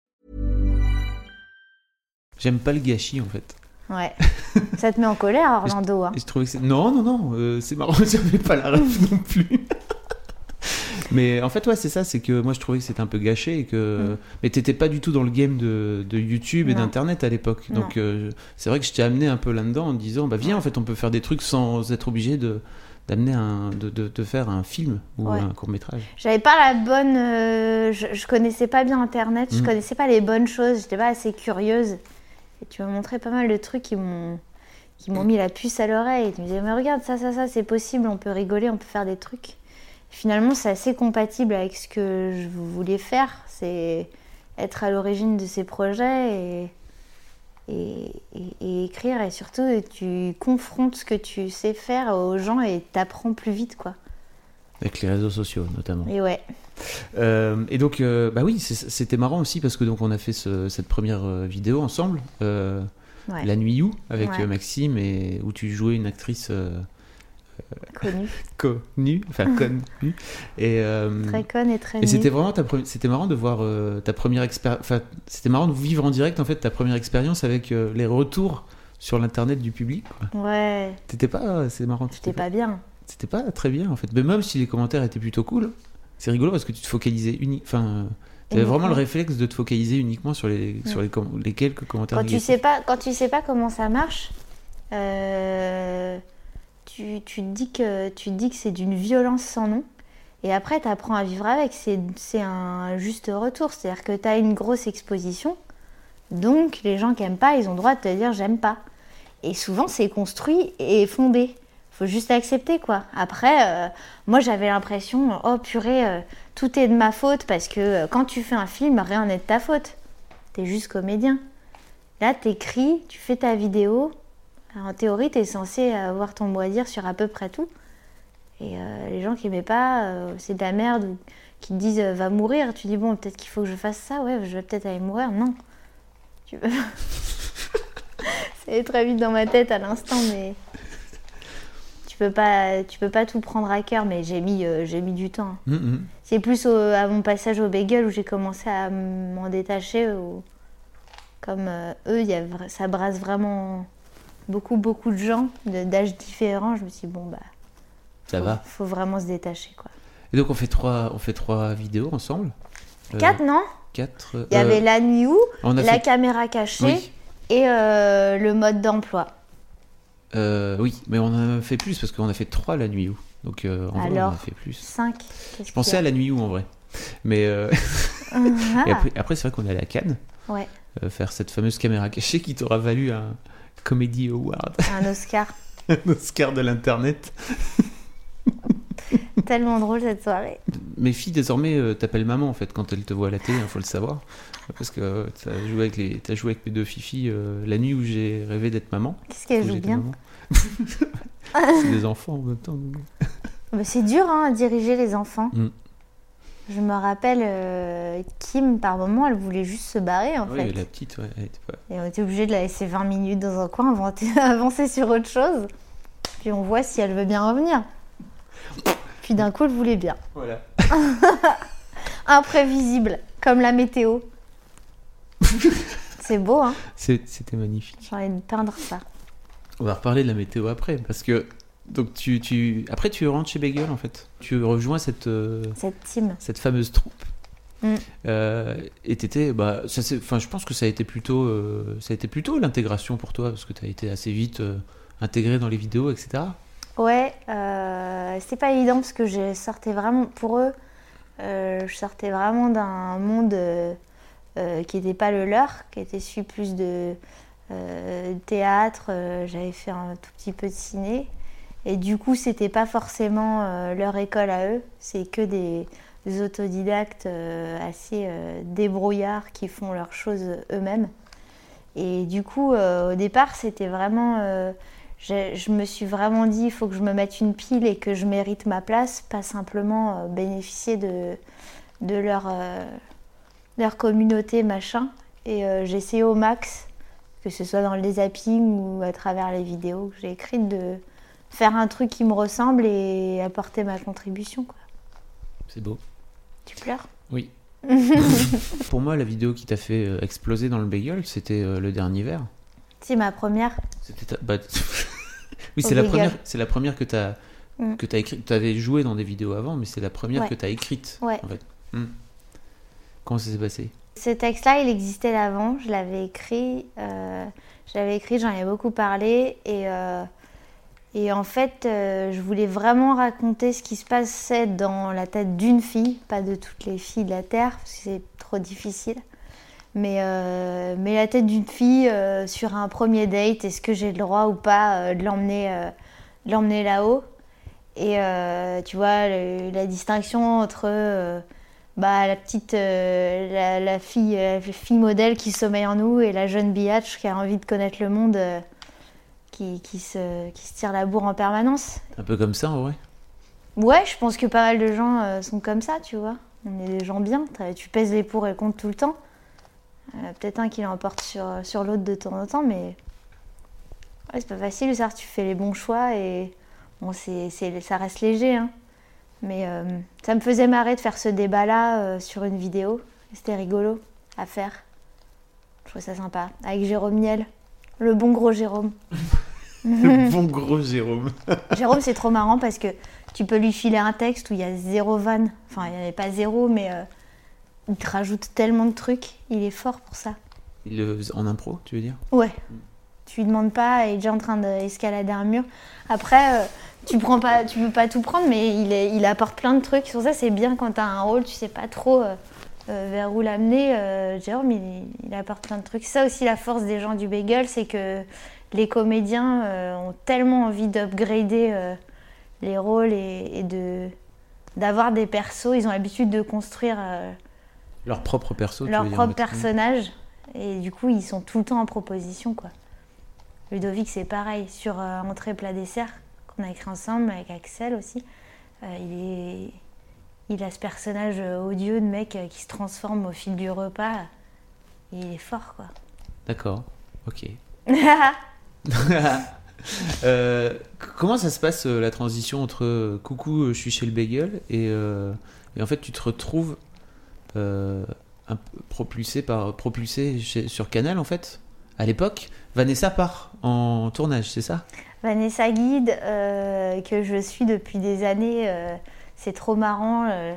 [SPEAKER 1] J'aime pas le gâchis en fait.
[SPEAKER 2] Ouais. ça te met en colère, Orlando. Hein.
[SPEAKER 1] Je trouvais que. Non, non, non, euh, c'est marrant, j'avais pas la rêve non plus. Mais en fait, ouais, c'est ça, c'est que moi je trouvais que c'était un peu gâché et que. Mais t'étais pas du tout dans le game de, de YouTube et
[SPEAKER 2] Mm.
[SPEAKER 1] D'internet à l'époque. Donc euh, c'est vrai que je t'ai amené un peu là-dedans en disant, bah viens, en fait, on peut faire des trucs sans être obligé de d'amener un de, de, de faire un film ou
[SPEAKER 2] Ouais.
[SPEAKER 1] un court métrage.
[SPEAKER 2] J'avais pas la bonne. euh, je, je connaissais pas bien internet, je
[SPEAKER 1] Mm.
[SPEAKER 2] connaissais pas les bonnes choses, j'étais pas assez curieuse. Et tu m'as montré pas mal de trucs qui m'ont qui m'ont mis la puce à l'oreille. Tu me disais, mais regarde, ça, ça, ça, c'est possible, on peut rigoler, on peut faire des trucs. Finalement, c'est assez compatible avec ce que je voulais faire, c'est être à l'origine de ces projets et, et, et- et écrire. Et surtout, tu confrontes ce que tu sais faire aux gens et t'apprends plus vite, quoi.
[SPEAKER 1] Avec les réseaux sociaux notamment.
[SPEAKER 2] Et ouais.
[SPEAKER 1] Euh, et donc, euh, bah oui, c'était marrant aussi parce que donc on a fait ce- cette première euh, vidéo ensemble, euh,
[SPEAKER 2] ouais.
[SPEAKER 1] La Nuit où, avec
[SPEAKER 2] Ouais.
[SPEAKER 1] Maxime, et où tu jouais une actrice euh,
[SPEAKER 2] Connu.
[SPEAKER 1] connu, enfin connu. Et, euh,
[SPEAKER 2] Très conne et très
[SPEAKER 1] et c'était vraiment ta c'était marrant de voir ta première expérience. Enfin, c'était marrant de vivre en direct en fait ta première expérience avec les retours sur l'internet du public. quoi.
[SPEAKER 2] Ouais,
[SPEAKER 1] T'étais pas, c'est marrant.
[SPEAKER 2] j'étais pas bien.
[SPEAKER 1] C'était pas très bien en fait. Mais même si les commentaires étaient plutôt cool, c'est rigolo parce que tu te focalisais. Enfin, t'avais vraiment le réflexe de te focaliser uniquement sur les, sur les, com- les quelques commentaires
[SPEAKER 2] Quand tu sais pas, quand tu sais pas comment ça marche, euh, tu, tu te dis que tu te dis que c'est d'une violence sans nom. Et après, tu apprends à vivre avec. C'est un juste retour. C'est-à-dire que tu as une grosse exposition. Donc, les gens qui aiment pas, ils ont le droit de te dire j'aime pas. Et souvent, c'est construit et fondé. Faut juste l'accepter, quoi. Après, euh, moi, j'avais l'impression, oh purée, euh, tout est de ma faute parce que euh, quand tu fais un film, rien n'est de ta faute. T'es juste comédien. Là, t'écris, tu fais ta vidéo. En théorie, t'es censé avoir ton mot à dire sur à peu près tout. Et les gens qui n'aimaient pas, c'est de la merde, qui te disent va mourir, tu dis bon, peut-être qu'il faut que je fasse ça, ouais, je vais peut-être aller mourir. Non. Tu veux. C'est très vite dans ma tête à l'instant, mais. Tu peux pas, tu peux pas tout prendre à cœur, mais j'ai mis, euh, j'ai mis du temps.
[SPEAKER 1] Hum, hum.
[SPEAKER 2] C'est plus au- à mon passage au bagel où j'ai commencé à m'en détacher. Où, comme euh, eux, y a ça brasse vraiment beaucoup, beaucoup de gens d'âges différents. Je me suis dit, bon, bah,
[SPEAKER 1] Ça
[SPEAKER 2] faut,
[SPEAKER 1] va.
[SPEAKER 2] faut vraiment se détacher. Quoi.
[SPEAKER 1] Et donc on fait trois, on fait trois vidéos ensemble. Euh,
[SPEAKER 2] Quatre, non?
[SPEAKER 1] Quatre.
[SPEAKER 2] Il y avait la nuit où, la
[SPEAKER 1] fait-
[SPEAKER 2] caméra cachée
[SPEAKER 1] Oui.
[SPEAKER 2] et le mode d'emploi.
[SPEAKER 1] Euh, oui, mais on en a fait plus parce qu'on a fait trois la nuit où. Donc euh, en vrai, on en
[SPEAKER 2] Alors
[SPEAKER 1] a fait plus.
[SPEAKER 2] Cinq.
[SPEAKER 1] Je pensais à la nuit où en vrai. Mais euh,
[SPEAKER 2] Ah,
[SPEAKER 1] et après, après, c'est vrai qu'on est allé à Cannes
[SPEAKER 2] ouais,
[SPEAKER 1] euh, faire cette fameuse caméra cachée qui t'aura valu un Comedy Award,
[SPEAKER 2] un Oscar.
[SPEAKER 1] un Oscar de l'internet.
[SPEAKER 2] Tellement drôle cette soirée.
[SPEAKER 1] Mes filles désormais euh, t'appellent maman en fait quand elles te voient à la télé, il faut le savoir. Parce que euh, t'as joué avec les, t'as joué avec mes deux fifis euh, la nuit où j'ai rêvé d'être maman.
[SPEAKER 2] Qu'est-ce qu'elle
[SPEAKER 1] où
[SPEAKER 2] joue
[SPEAKER 1] j'étais
[SPEAKER 2] bien
[SPEAKER 1] c'est des enfants en même temps.
[SPEAKER 2] Bah, C'est dur hein, à diriger les enfants.
[SPEAKER 1] Mm.
[SPEAKER 2] Je me rappelle, euh, Kim, par moment, elle voulait juste se barrer en
[SPEAKER 1] Oui,
[SPEAKER 2] fait.
[SPEAKER 1] la petite, ouais, elle était pas.
[SPEAKER 2] Et on était obligé de la laisser 20 minutes dans un coin, avancer sur autre chose. Puis on voit si elle veut bien revenir. Puis d'un coup, elle voulait bien.
[SPEAKER 1] Voilà.
[SPEAKER 2] Imprévisible, comme la météo. C'est beau, hein
[SPEAKER 1] C'était magnifique.
[SPEAKER 2] J'ai envie de peindre ça.
[SPEAKER 1] On va reparler de la météo après, parce que donc tu, tu après tu rentres chez Bagel en fait. Tu rejoins cette euh,
[SPEAKER 2] Cette team.
[SPEAKER 1] cette fameuse troupe.
[SPEAKER 2] Mm.
[SPEAKER 1] Euh, et t'étais, bah, ça enfin, je pense que ça a été plutôt, euh, ça a été plutôt l'intégration pour toi, parce que tu as été assez vite euh, intégré dans les vidéos, etc.
[SPEAKER 2] Ouais, euh, c'est pas évident parce que je sortais vraiment, pour eux, euh, je sortais vraiment d'un monde euh, qui n'était pas le leur, qui était celui plus de théâtre, j'avais fait un tout petit peu de ciné. Et du coup, c'était pas forcément leur école à eux, c'est que des, autodidactes assez débrouillards qui font leurs choses eux-mêmes. Et du coup, au départ, c'était vraiment. Je, je me suis vraiment dit, il faut que je me mette une pile et que je mérite ma place, pas simplement euh, bénéficier de, de leur, euh, leur communauté, machin. Et euh, j'ai essayé au max, que ce soit dans le zapping ou à travers les vidéos que j'ai écrites, de faire un truc qui me ressemble et apporter ma contribution.
[SPEAKER 1] C'est beau.
[SPEAKER 2] Tu pleures?
[SPEAKER 1] Oui. Pour moi, la vidéo qui t'a fait euh, exploser dans le bagel, c'était euh, le dernier verre.
[SPEAKER 2] C'est ma première.
[SPEAKER 1] C'était ta- bah, oui, c'est la première, c'est la première que t'as
[SPEAKER 2] Mm.
[SPEAKER 1] que t'as écrite. T'avais joué dans des vidéos avant, mais c'est la première
[SPEAKER 2] Ouais.
[SPEAKER 1] que t'as écrite.
[SPEAKER 2] Ouais.
[SPEAKER 1] En fait. Mm. Comment ça s'est passé?
[SPEAKER 2] Ce texte-là, il existait avant. Je l'avais écrit. euh, je l'avais écrit, j'en ai beaucoup parlé. Et, euh, et en fait, euh, je voulais vraiment raconter ce qui se passait dans la tête d'une fille, pas de toutes les filles de la Terre, parce que c'est trop difficile. Mais, euh, mais la tête d'une fille euh, sur un premier date, est-ce que j'ai le droit ou pas euh, de l'emmener l'emmener là-haut? Et tu vois, le- la distinction entre bah, la petite la, la fille, la fille modèle qui sommeille en nous et la jeune biatch qui a envie de connaître le monde, qui, qui, se, qui se tire la bourre en permanence.
[SPEAKER 1] Un peu comme ça, en vrai.
[SPEAKER 2] Ouais, je pense que pas mal de gens sont comme ça, tu vois. On est des gens bien. Tu pèses les pour et contre tout le temps. Euh, Peut-être un qui l'emporte sur, sur l'autre de temps en temps, mais ouais, c'est pas facile. Ça, tu fais les bons choix et Bon, c'est, c'est- ça reste léger, hein. mais euh, ça me faisait marrer de faire ce débat-là euh, sur une vidéo. C'était rigolo à faire. Je trouvais ça sympa. Avec Jérôme Niel, le bon gros Jérôme.
[SPEAKER 1] Le bon gros Jérôme.
[SPEAKER 2] Jérôme, c'est trop marrant parce que tu peux lui filer un texte où il y a zéro vanne. Enfin, il n'y en avait pas zéro, mais euh, il te rajoute tellement de trucs. Il est fort pour ça.
[SPEAKER 1] Il le faisait En impro, tu veux dire?
[SPEAKER 2] Ouais. Tu lui demandes pas, il est déjà en train d'escalader un mur. Après, euh, tu prends pas, tu peux pas tout prendre, mais il, est, il apporte plein de trucs. Sur ça, c'est bien quand tu as un rôle, tu sais pas trop euh, euh, vers où l'amener. Jérôme, il, il apporte plein de trucs. C'est ça aussi la force des gens du Bagel, c'est que les comédiens euh, ont tellement envie d'upgrader euh, les rôles et, et de d'avoir des persos. Ils ont l'habitude de construire euh,
[SPEAKER 1] Leur propre perso, tu
[SPEAKER 2] leur
[SPEAKER 1] veux dire,
[SPEAKER 2] propre personnage. Et du coup, ils sont tout le temps en proposition, quoi. Ludovic, c'est pareil. Sur euh, Entrée, plat, dessert, qu'on a écrit ensemble avec Axel aussi, euh, il, est... il a ce personnage euh, odieux de mec euh, qui se transforme au fil du repas. Il est fort, quoi.
[SPEAKER 1] D'accord, ok. Euh, comment ça se passe la transition entre coucou, je suis chez le bagel et, et en fait tu te retrouves propulsé par propulsé chez- sur Canal en fait à l'époque Vanessa part en tournage c'est ça?
[SPEAKER 2] Vanessa Guide, euh, que je suis depuis des années, euh, c'est trop marrant. euh,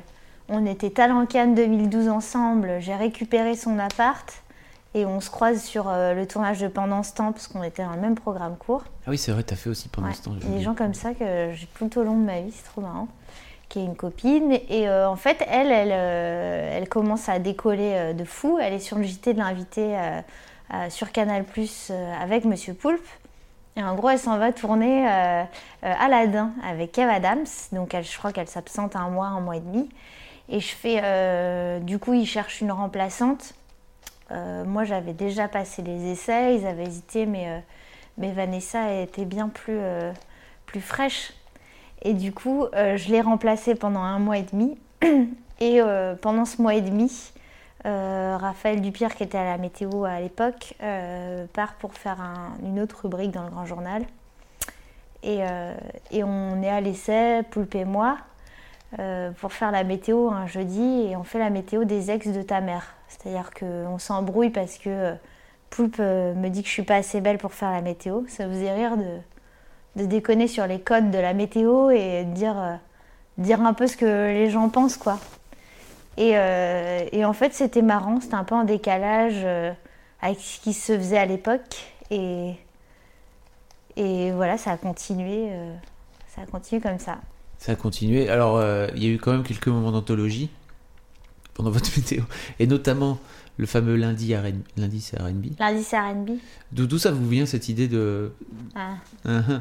[SPEAKER 2] on était Talent Cannes 2012 ensemble, j'ai récupéré son appart et on se croise sur euh, le tournage de Pendant ce temps parce qu'on était dans le même programme court.
[SPEAKER 1] Ah oui c'est vrai t'as fait aussi pendant
[SPEAKER 2] Ouais,
[SPEAKER 1] ce temps
[SPEAKER 2] Des gens comme ça que j'ai tout au long de ma vie, c'est trop marrant. Une copine. Et euh, en fait, elle, elle, euh, elle commence à décoller euh, de fou. Elle est sur le JT de l'invité sur Canal Plus avec Monsieur Poulpe. Et en gros, elle s'en va tourner Aladdin avec Kev Adams. Donc, elle, je crois qu'elle s'absente un mois, un mois et demi. Et je fais. du coup, ils cherchent une remplaçante. Moi, j'avais déjà passé les essais. Ils avaient hésité, mais, mais Vanessa était bien plus, plus fraîche. Et du coup, euh, je l'ai remplacée pendant un mois et demi. Et euh, pendant ce mois et demi, euh, Raphaël Dupierre, qui était à la météo à l'époque, part pour faire un- une autre rubrique dans le Grand Journal. Et, on est à l'essai, Poulpe et moi, pour faire la météo un jeudi. Et on fait la météo des ex de ta mère. C'est-à-dire qu'on s'embrouille parce que Poulpe me dit que je suis pas assez belle pour faire la météo. Ça faisait rire de, de déconner sur les codes de la météo et dire, euh, dire un peu ce que les gens pensent, quoi. Et, euh, et en fait, c'était marrant, c'était un peu en décalage euh, avec ce qui se faisait à l'époque. Et, et voilà, ça a continué, ça a continué comme ça.
[SPEAKER 1] ça a continué alors il y a eu quand même quelques moments d'anthologie pendant votre météo et notamment le fameux lundi R&B lundi c'est R&B
[SPEAKER 2] Lundi, c'est R&B.
[SPEAKER 1] d'où d'où ça vous vient cette idée de
[SPEAKER 2] Ah.
[SPEAKER 1] Uh-huh.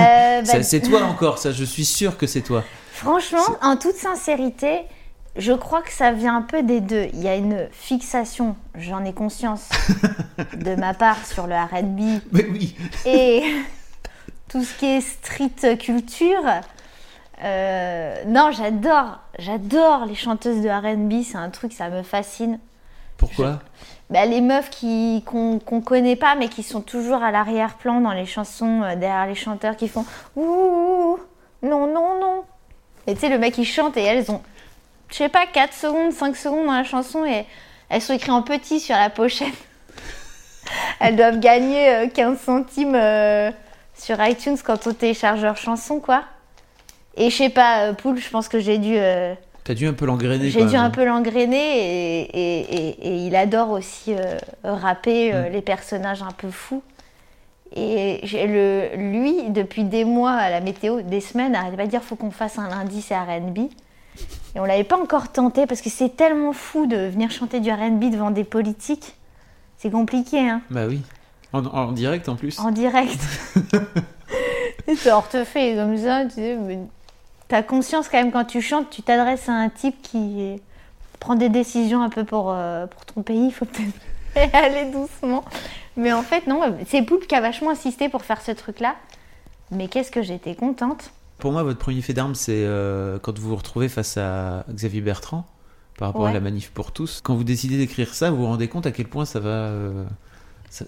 [SPEAKER 2] Euh, bah,
[SPEAKER 1] c'est toi encore ça je suis sûr que c'est toi
[SPEAKER 2] Franchement, en toute sincérité, je crois que ça vient un peu des deux. Il y a une fixation, j'en ai conscience, de ma part sur le R&B
[SPEAKER 1] mais oui
[SPEAKER 2] et tout ce qui est street culture. Euh, non, j'adore, j'adore les chanteuses de R&B, c'est un truc, ça me fascine.
[SPEAKER 1] Pourquoi?
[SPEAKER 2] Bah, les meufs qui qu'on qu'on connaît pas, mais qui sont toujours à l'arrière-plan dans les chansons, euh, derrière les chanteurs qui font ouh, non, non, non. Et tu sais, le mec il chante et elles ont, je sais pas, 4 secondes, 5 secondes dans la chanson et elles sont écrites en petit sur la pochette. elles doivent gagner euh, 15 centimes euh, sur iTunes quand on télécharge leur chanson, quoi. Et je sais pas, euh, Poul, je pense que j'ai dû.
[SPEAKER 1] T'as dû un peu l'engrainer
[SPEAKER 2] j'ai dû un
[SPEAKER 1] hein.
[SPEAKER 2] peu l'engrainer et, et, et- et il adore aussi euh, rapper euh, les personnages un peu fous. Et le, lui, depuis des mois à la météo, des semaines, arrêtait pas de dire faut qu'on fasse un lundi, c'est RB. Et on l'avait pas encore tenté parce que c'est tellement fou de venir chanter du RB devant des politiques. C'est compliqué, hein,
[SPEAKER 1] bah oui en, en direct en plus
[SPEAKER 2] en direct. Hors te fait comme ça, tu sais. mais T'as conscience quand même quand tu chantes, tu t'adresses à un type qui prend des décisions un peu pour, euh, pour ton pays, il faut peut-être aller doucement. Mais en fait, non, c'est Poulpe qui a vachement insisté pour faire ce truc-là. Mais qu'est-ce que j'étais contente.
[SPEAKER 1] Pour moi, votre premier fait d'armes, c'est euh, quand vous vous retrouvez face à Xavier Bertrand par rapport à la manif pour tous. Quand vous décidez d'écrire ça, vous vous rendez compte à quel point ça va, euh,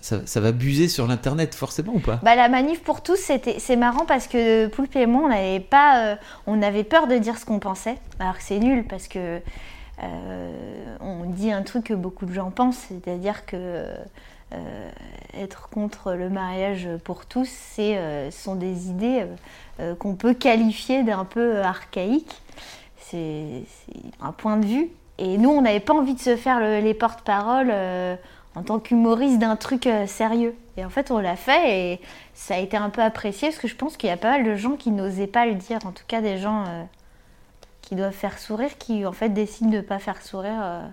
[SPEAKER 1] ça, va buser sur l'internet forcément ou pas?
[SPEAKER 2] Bah, la manif pour tous, c'était, c'est marrant parce que Poulpe et moi, on n'avait pas, euh, on avait peur de dire ce qu'on pensait. Alors que c'est nul parce que euh, on dit un truc que beaucoup de gens pensent, c'est-à-dire que euh, être contre le mariage pour tous, c'est, ce sont des idées qu'on peut qualifier d'un peu archaïques. C'est, un point de vue. Et nous, on n'avait pas envie de se faire le- les porte-paroles en tant qu'humoriste d'un truc euh, sérieux. Et en fait, on l'a fait et ça a été un peu apprécié parce que je pense qu'il y a pas mal de gens qui n'osaient pas le dire. En tout cas, des gens euh, qui doivent faire sourire, qui en fait décident de ne pas faire sourire. euh.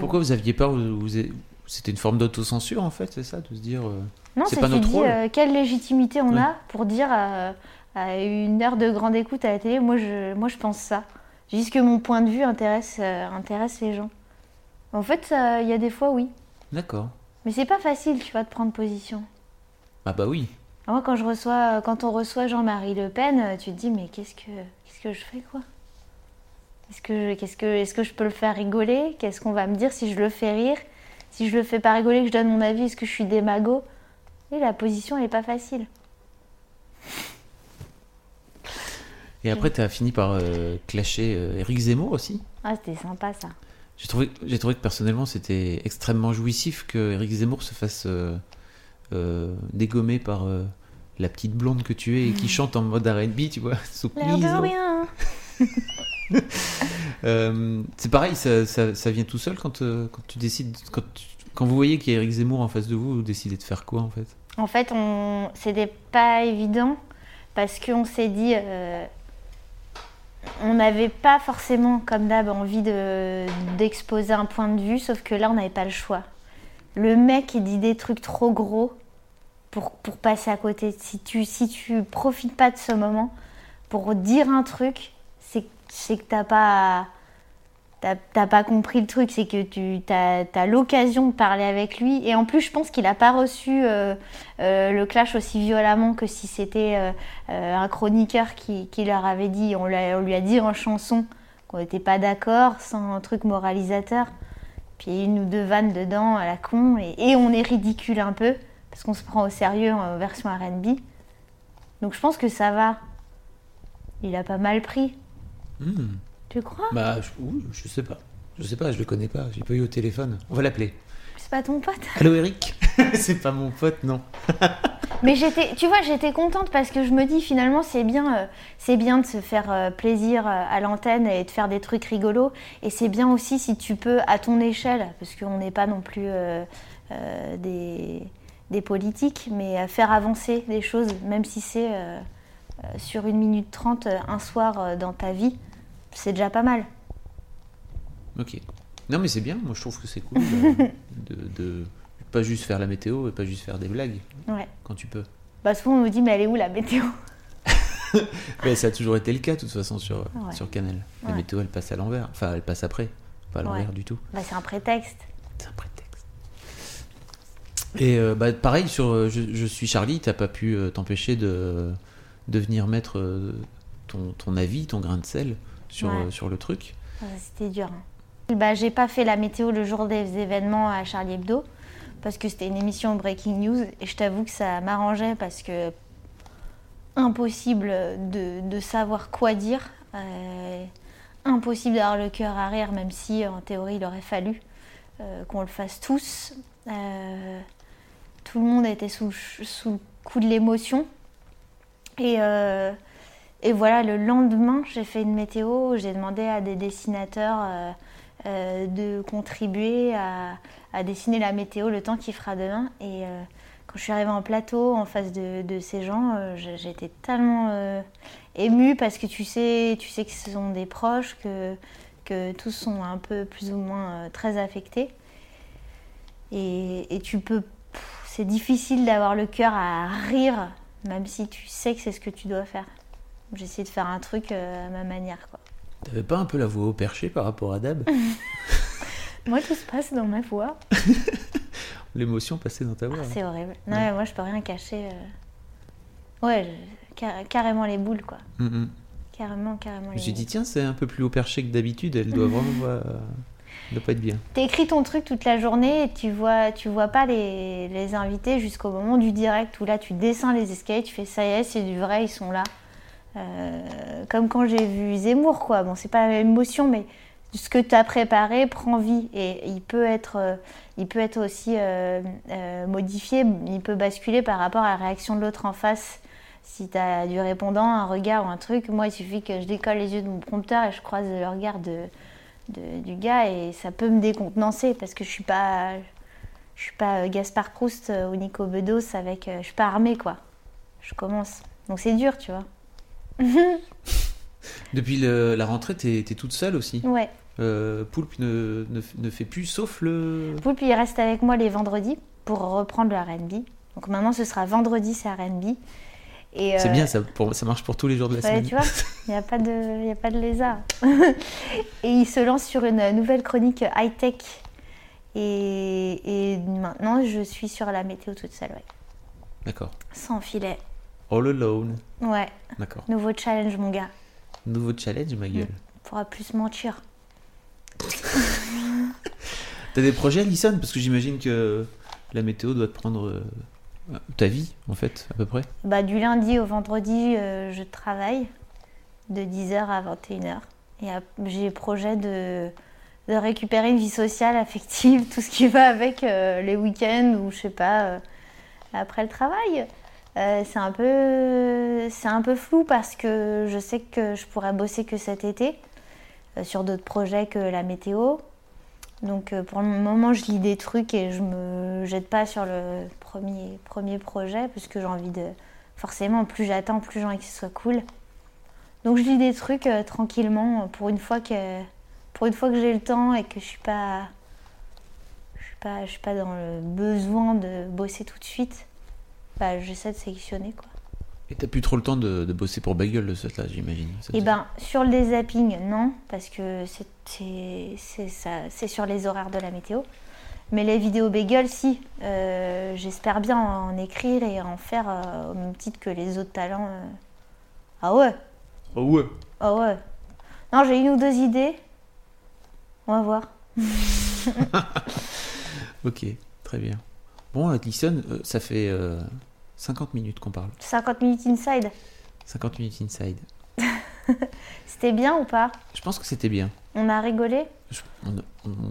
[SPEAKER 1] Pourquoi vous aviez peur? Vous- vous- C'était une forme d'autocensure en fait, c'est ça De se dire. euh,
[SPEAKER 2] Non,
[SPEAKER 1] C'est pas notre
[SPEAKER 2] dis
[SPEAKER 1] rôle.
[SPEAKER 2] quelle légitimité on
[SPEAKER 1] Ouais.
[SPEAKER 2] a pour dire euh, à une heure de grande écoute à la télé, moi je, moi, je pense ça. Dis que mon point de vue intéresse, intéresse les gens. En fait, il y a des fois, oui.
[SPEAKER 1] D'accord.
[SPEAKER 2] Mais c'est pas facile, tu vois, de prendre position.
[SPEAKER 1] Ah bah oui.
[SPEAKER 2] Moi, quand, je reçois, quand on reçoit Jean-Marie Le Pen, euh, tu te dis, mais qu'est-ce que, qu'est-ce que je fais, quoi? Est-ce que, je- qu'est-ce que, est-ce que je peux le faire rigoler? Qu'est-ce qu'on va me dire si je le fais rire? Si je le fais pas rigoler, que je donne mon avis, est-ce que je suis démago? Et la position, elle est pas facile.
[SPEAKER 1] Et après, tu as fini par euh, clasher euh, Eric Zemmour aussi?
[SPEAKER 2] Ah, c'était sympa, ça.
[SPEAKER 1] J'ai trouvé, j'ai trouvé que personnellement, c'était extrêmement jouissif que Eric Zemmour se fasse euh, euh, dégommer par euh, la petite blonde que tu es et qui chante en mode R&B, tu vois. Soumise.
[SPEAKER 2] rien
[SPEAKER 1] Euh, c'est pareil, ça, ça- ça vient tout seul quand, quand tu décides, quand, tu- quand vous voyez qu'il y a Eric Zemmour en face de vous, vous décidez de faire quoi en fait?
[SPEAKER 2] En fait, on... c'était pas évident parce qu'on s'est dit. On n'avait pas forcément, comme d'hab, envie de- d'exposer un point de vue, sauf que là, on n'avait pas le choix. Le mec, dit des trucs trop gros pour, pour passer à côté. Si tu, si tu profites pas de ce moment pour dire un truc, c'est c'est que t'as pas. T'as pas compris le truc, c'est que tu as, l'occasion de parler avec lui. Et en plus, je pense qu'il n'a pas reçu euh, euh, le clash aussi violemment que si c'était euh, un chroniqueur qui, leur avait dit, on, on lui a dit en chanson qu'on n'était pas d'accord, sans un truc moralisateur. Puis une ou deux vannes dedans à la con, et, et on est ridicule un peu, parce qu'on se prend au sérieux en version RB. Donc je pense que ça va. Il a pas mal pris.
[SPEAKER 1] Hmm.
[SPEAKER 2] Tu crois
[SPEAKER 1] Bah, je, je sais pas. Je sais pas, je le connais pas, j'ai pas eu au téléphone. On va l'appeler.
[SPEAKER 2] C'est pas ton pote
[SPEAKER 1] Allô Eric C'est pas mon pote, non.
[SPEAKER 2] Mais j'étais, tu vois, j'étais contente parce que je me dis finalement c'est bien, euh, c'est bien de se faire euh, plaisir euh, à l'antenne et de faire des trucs rigolos. Et c'est bien aussi si tu peux à ton échelle, parce qu'on n'est pas non plus des, des politiques, mais à faire avancer des choses, même si c'est sur une minute trente un soir dans ta vie, c'est déjà pas mal.
[SPEAKER 1] Ok. Non mais c'est bien, moi je trouve que c'est cool euh, de, de pas juste faire la météo et pas juste faire des blagues
[SPEAKER 2] Ouais.
[SPEAKER 1] quand tu peux.
[SPEAKER 2] Bah souvent on nous dit mais elle est où la météo?
[SPEAKER 1] Mais ça a toujours été le cas de toute façon sur,
[SPEAKER 2] Ouais.
[SPEAKER 1] sur Canal. La
[SPEAKER 2] Ouais.
[SPEAKER 1] météo elle passe à l'envers, enfin elle passe après, pas à l'envers du tout.
[SPEAKER 2] Bah c'est un prétexte.
[SPEAKER 1] C'est un prétexte. Et euh, bah, pareil, sur euh, je, je suis Charlie, t'as pas pu euh, t'empêcher de, de venir mettre euh, ton, ton avis, ton grain de sel sur,
[SPEAKER 2] Ouais.
[SPEAKER 1] euh, sur le truc.
[SPEAKER 2] C'était dur. hein. Bah, j'ai pas fait la météo le jour des événements à Charlie Hebdo parce que c'était une émission Breaking News et je t'avoue que ça m'arrangeait parce que impossible de, de savoir quoi dire, euh, impossible d'avoir le cœur à rire même si en théorie il aurait fallu euh, qu'on le fasse tous. Euh, tout le monde était sous, sous le coup de l'émotion et et voilà, le lendemain, j'ai fait une météo, j'ai demandé à des dessinateurs euh, euh, de contribuer à, dessiner la météo le temps qu'il fera demain. Et euh, quand je suis arrivée en plateau en face de, ces gens, j'étais tellement émue parce que tu sais, tu sais que ce sont des proches, que, tous sont un peu plus ou moins très affectés. Et, et tu peux. C'est difficile d'avoir le cœur à rire, même si tu sais que c'est ce que tu dois faire. J'ai essayé de faire un truc euh, à ma manière. Quoi.
[SPEAKER 1] T'avais pas un peu la voix au perché par rapport à Dab
[SPEAKER 2] Moi, tout se passe dans ma voix.
[SPEAKER 1] L'émotion passée dans ta voix.
[SPEAKER 2] Ah, c'est horrible. Non, mais moi, je peux rien cacher. euh. Ouais, car- carrément les boules, quoi.
[SPEAKER 1] Mm, mm.
[SPEAKER 2] Carrément, carrément les
[SPEAKER 1] suis dit, tiens, c'est un peu plus haut perché que d'habitude, elle doit vraiment. euh, doit pas être bien.
[SPEAKER 2] T'écris ton truc toute la journée et tu vois, tu vois pas les, les invités jusqu'au moment du direct où là tu descends les escaliers, tu fais ça y est, c'est du vrai, ils sont là. Euh, comme quand j'ai vu Zemmour, quoi. Bon, c'est pas la même émotion, mais ce que tu as préparé prend vie et il peut être, euh, il peut être aussi euh, modifié, il peut basculer par rapport à la réaction de l'autre en face. Si tu as du répondant, un regard ou un truc, moi il suffit que je décolle les yeux de mon prompteur et je croise le regard de, du gars et ça peut me décontenancer parce que je suis pas, je suis pas Gaspard Proust ou Nico Bedos avec, je suis pas armée quoi. Je commence, donc c'est dur, tu vois.
[SPEAKER 1] Depuis le- la rentrée, t'es es toute seule aussi.
[SPEAKER 2] Ouais.
[SPEAKER 1] Euh, Poulpe ne, ne, ne fait plus, sauf le.
[SPEAKER 2] Poulpe, il reste avec moi les vendredis pour reprendre le R&B. Donc maintenant, ce sera vendredi, c'est R&B. Et,
[SPEAKER 1] C'est
[SPEAKER 2] euh,
[SPEAKER 1] bien, ça, pour- ça marche pour tous les jours de la
[SPEAKER 2] ouais,
[SPEAKER 1] semaine.
[SPEAKER 2] tu vois, il n'y a, pas de- y a pas de lézard. et il se lance sur une nouvelle chronique high-tech. Et, et maintenant, je suis sur la météo toute seule, ouais.
[SPEAKER 1] D'accord.
[SPEAKER 2] Sans filet.
[SPEAKER 1] All alone.
[SPEAKER 2] Ouais,
[SPEAKER 1] D'accord.
[SPEAKER 2] nouveau challenge, mon gars.
[SPEAKER 1] Nouveau challenge, ma gueule.
[SPEAKER 2] Faudra plus mentir.
[SPEAKER 1] T'as des projets, Alison? Parce que j'imagine que la météo doit te prendre euh, ta vie, en fait, à peu près.
[SPEAKER 2] Bah, du lundi au vendredi, euh, je travaille de 10h à 21h. Et j'ai projet de, de récupérer une vie sociale, affective, tout ce qui va avec euh, les week-ends ou je sais pas, après le travail. Euh, c'est un peu flou parce que je sais que je pourrais bosser que cet été euh, sur d'autres projets que la météo. Donc euh, pour le moment, je lis des trucs et je me jette pas sur le premier, projet parce que j'ai envie de. Forcément, plus j'attends, plus j'ai envie que ce soit cool. Donc je lis des trucs tranquillement pour une fois que pour une fois que j'ai le temps et que je suis pas je suis pas je suis pas dans le besoin de bosser tout de suite. Bah j'essaie de sélectionner quoi.
[SPEAKER 1] Et t'as plus trop le temps de, de bosser pour Bagel de ce là, j'imagine.
[SPEAKER 2] Et ben sur le zapping, non, parce que c'est- c'est c'est ça- c'est sur les horaires de la météo. Mais les vidéos bagel, si. Euh, J'espère bien en écrire et en faire euh, au même titre que les autres talents. euh. Ah ouais,
[SPEAKER 1] Oh ouais.
[SPEAKER 2] ah ouais. Non, j'ai une ou deux idées. On va voir.
[SPEAKER 1] Ok, très bien. Bon, Alison, euh, ça fait euh, 50 minutes qu'on parle.
[SPEAKER 2] 50 minutes inside.
[SPEAKER 1] 50 minutes inside.
[SPEAKER 2] C'était bien ou pas?
[SPEAKER 1] Je pense que c'était bien.
[SPEAKER 2] On a rigolé?
[SPEAKER 1] Je- on, a,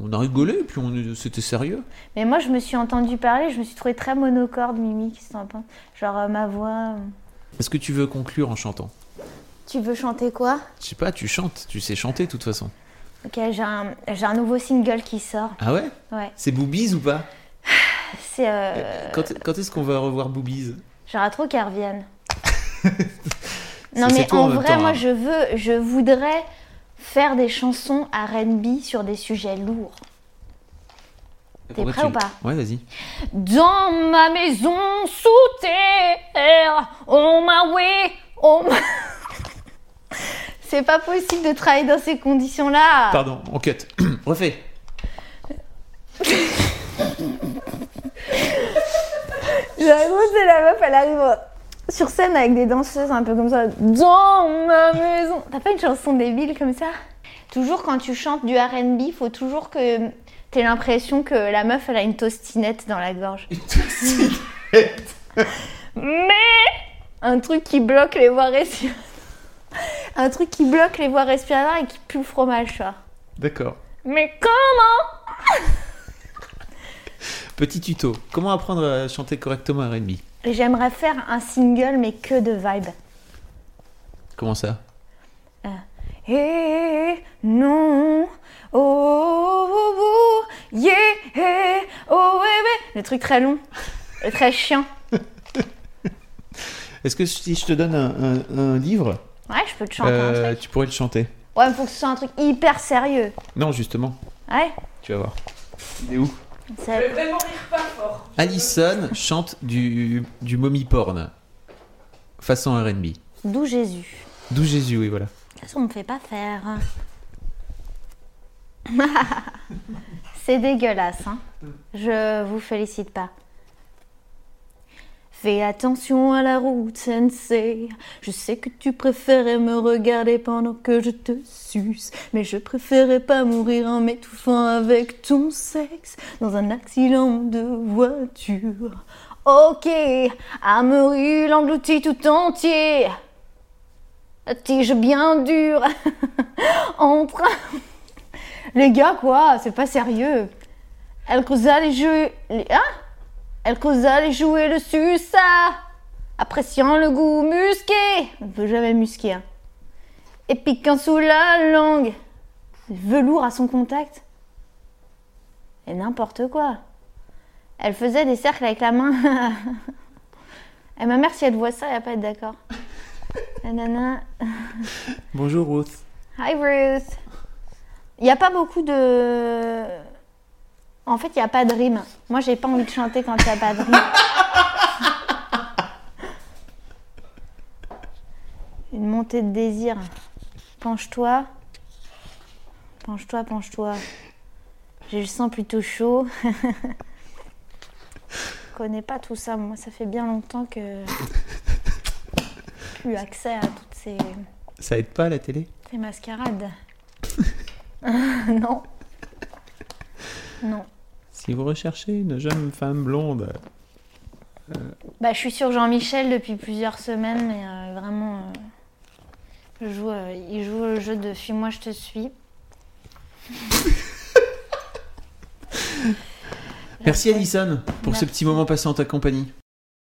[SPEAKER 1] on a rigolé, puis on c'était sérieux.
[SPEAKER 2] Mais moi, je me suis entendu parler, je me suis trouvée très monocorde, Mimi, qui s'en pense. Genre euh, ma voix. euh.
[SPEAKER 1] Est-ce que tu veux conclure en chantant?
[SPEAKER 2] Tu veux chanter quoi?
[SPEAKER 1] Je sais pas, tu chantes, tu sais chanter de toute façon.
[SPEAKER 2] Ok, j'ai un, j'ai un nouveau single qui sort.
[SPEAKER 1] Ah ouais?
[SPEAKER 2] Ouais.
[SPEAKER 1] C'est Boobies ou pas?
[SPEAKER 2] C'est. Euh...
[SPEAKER 1] Quand, quand est-ce qu'on va revoir Boobies?
[SPEAKER 2] J'aurais trop qu'elle revienne. non, mais
[SPEAKER 1] en
[SPEAKER 2] vrai,
[SPEAKER 1] temps,
[SPEAKER 2] moi,
[SPEAKER 1] hein.
[SPEAKER 2] je veux, je voudrais faire des chansons RB sur des sujets lourds.
[SPEAKER 1] Pourquoi
[SPEAKER 2] prêt
[SPEAKER 1] tu-
[SPEAKER 2] ou pas?
[SPEAKER 1] Ouais, vas-y.
[SPEAKER 2] Dans ma maison sous terre, on m'a ouais, on m'a. C'est pas possible de travailler dans ces conditions-là.
[SPEAKER 1] Pardon, on cut. Refais.
[SPEAKER 2] La grosse c'est la meuf, elle arrive sur scène avec des danseuses un peu comme ça. Dans ma maison. T'as pas une chanson débile comme ça? Toujours quand tu chantes du RB, faut toujours que t'aies l'impression que la meuf elle a une tostinette dans la gorge. Mais un truc qui bloque les voies respiratoires. Un truc qui bloque les voies respiratoires et qui pue le fromage, vois.
[SPEAKER 1] D'accord.
[SPEAKER 2] Mais comment?
[SPEAKER 1] Petit tuto. Comment apprendre à chanter correctement R&B
[SPEAKER 2] J'aimerais faire un single mais que de vibe.
[SPEAKER 1] Comment ça?
[SPEAKER 2] Eh non, oh, oh, oh, oh, yeah, eh, oh, ouais, ouais. Le truc très long, et très chiant.
[SPEAKER 1] Est-ce que si je te donne un, un- un livre,
[SPEAKER 2] Ouais, je peux te chanter
[SPEAKER 1] euh,
[SPEAKER 2] un truc.
[SPEAKER 1] tu pourrais le chanter?
[SPEAKER 2] Ouais, mais faut que ce soit un truc hyper sérieux.
[SPEAKER 1] Non, justement.
[SPEAKER 2] Ouais,
[SPEAKER 1] Tu vas voir. Il est où?
[SPEAKER 2] Ça-
[SPEAKER 3] vraiment rire pas fort.
[SPEAKER 1] Alison chante du, du mommy porn. Façon R&B.
[SPEAKER 2] d'où Jésus.
[SPEAKER 1] D'où Jésus, oui, voilà.
[SPEAKER 2] Façon, on me fait pas faire. C'est dégueulasse, hein. Je vous félicite pas. Fais attention à la route, sensei. Je sais que tu préférais me regarder pendant que je te suce. Mais je préférais pas mourir en m'étouffant avec ton sexe dans un accident de voiture. Ok, Amaury l'engloutit tout entier. La tige bien dure. Entre. Les gars, quoi, c'est pas sérieux. Elle creusa les jeux. Les... Hein? Elle creusa les joues et le suça. Appréciant le goût musqué. On ne peut jamais musquer. Hein. Et piquant sous la langue. Velours à son contact. Et n'importe quoi. Elle faisait des cercles avec la main. Et ma mère, si elle voit ça, elle va pas être d'accord. Nanana.
[SPEAKER 1] Bonjour Ruth.
[SPEAKER 2] Hi Ruth. Il n'y a pas beaucoup de. En fait, il n'y a pas de rime. Moi, j'ai pas envie de chanter quand il n'y a pas de rime. Une montée de désir. Penche-toi. Penche-toi, penche-toi. J'ai le sang plutôt chaud. Je connais pas tout ça. Moi, ça fait bien longtemps que plus accès à toutes ces,
[SPEAKER 1] Ça aide pas la télé?
[SPEAKER 2] Ces mascarades. non. Non.
[SPEAKER 1] Si vous recherchez une jeune femme blonde,
[SPEAKER 2] Bah, je suis sur Jean-Michel depuis plusieurs semaines, mais euh, vraiment, euh, je joue, euh, il joue le jeu de Fuis-moi, je te suis.
[SPEAKER 1] merci Alison pour ce petit moment passé en ta compagnie.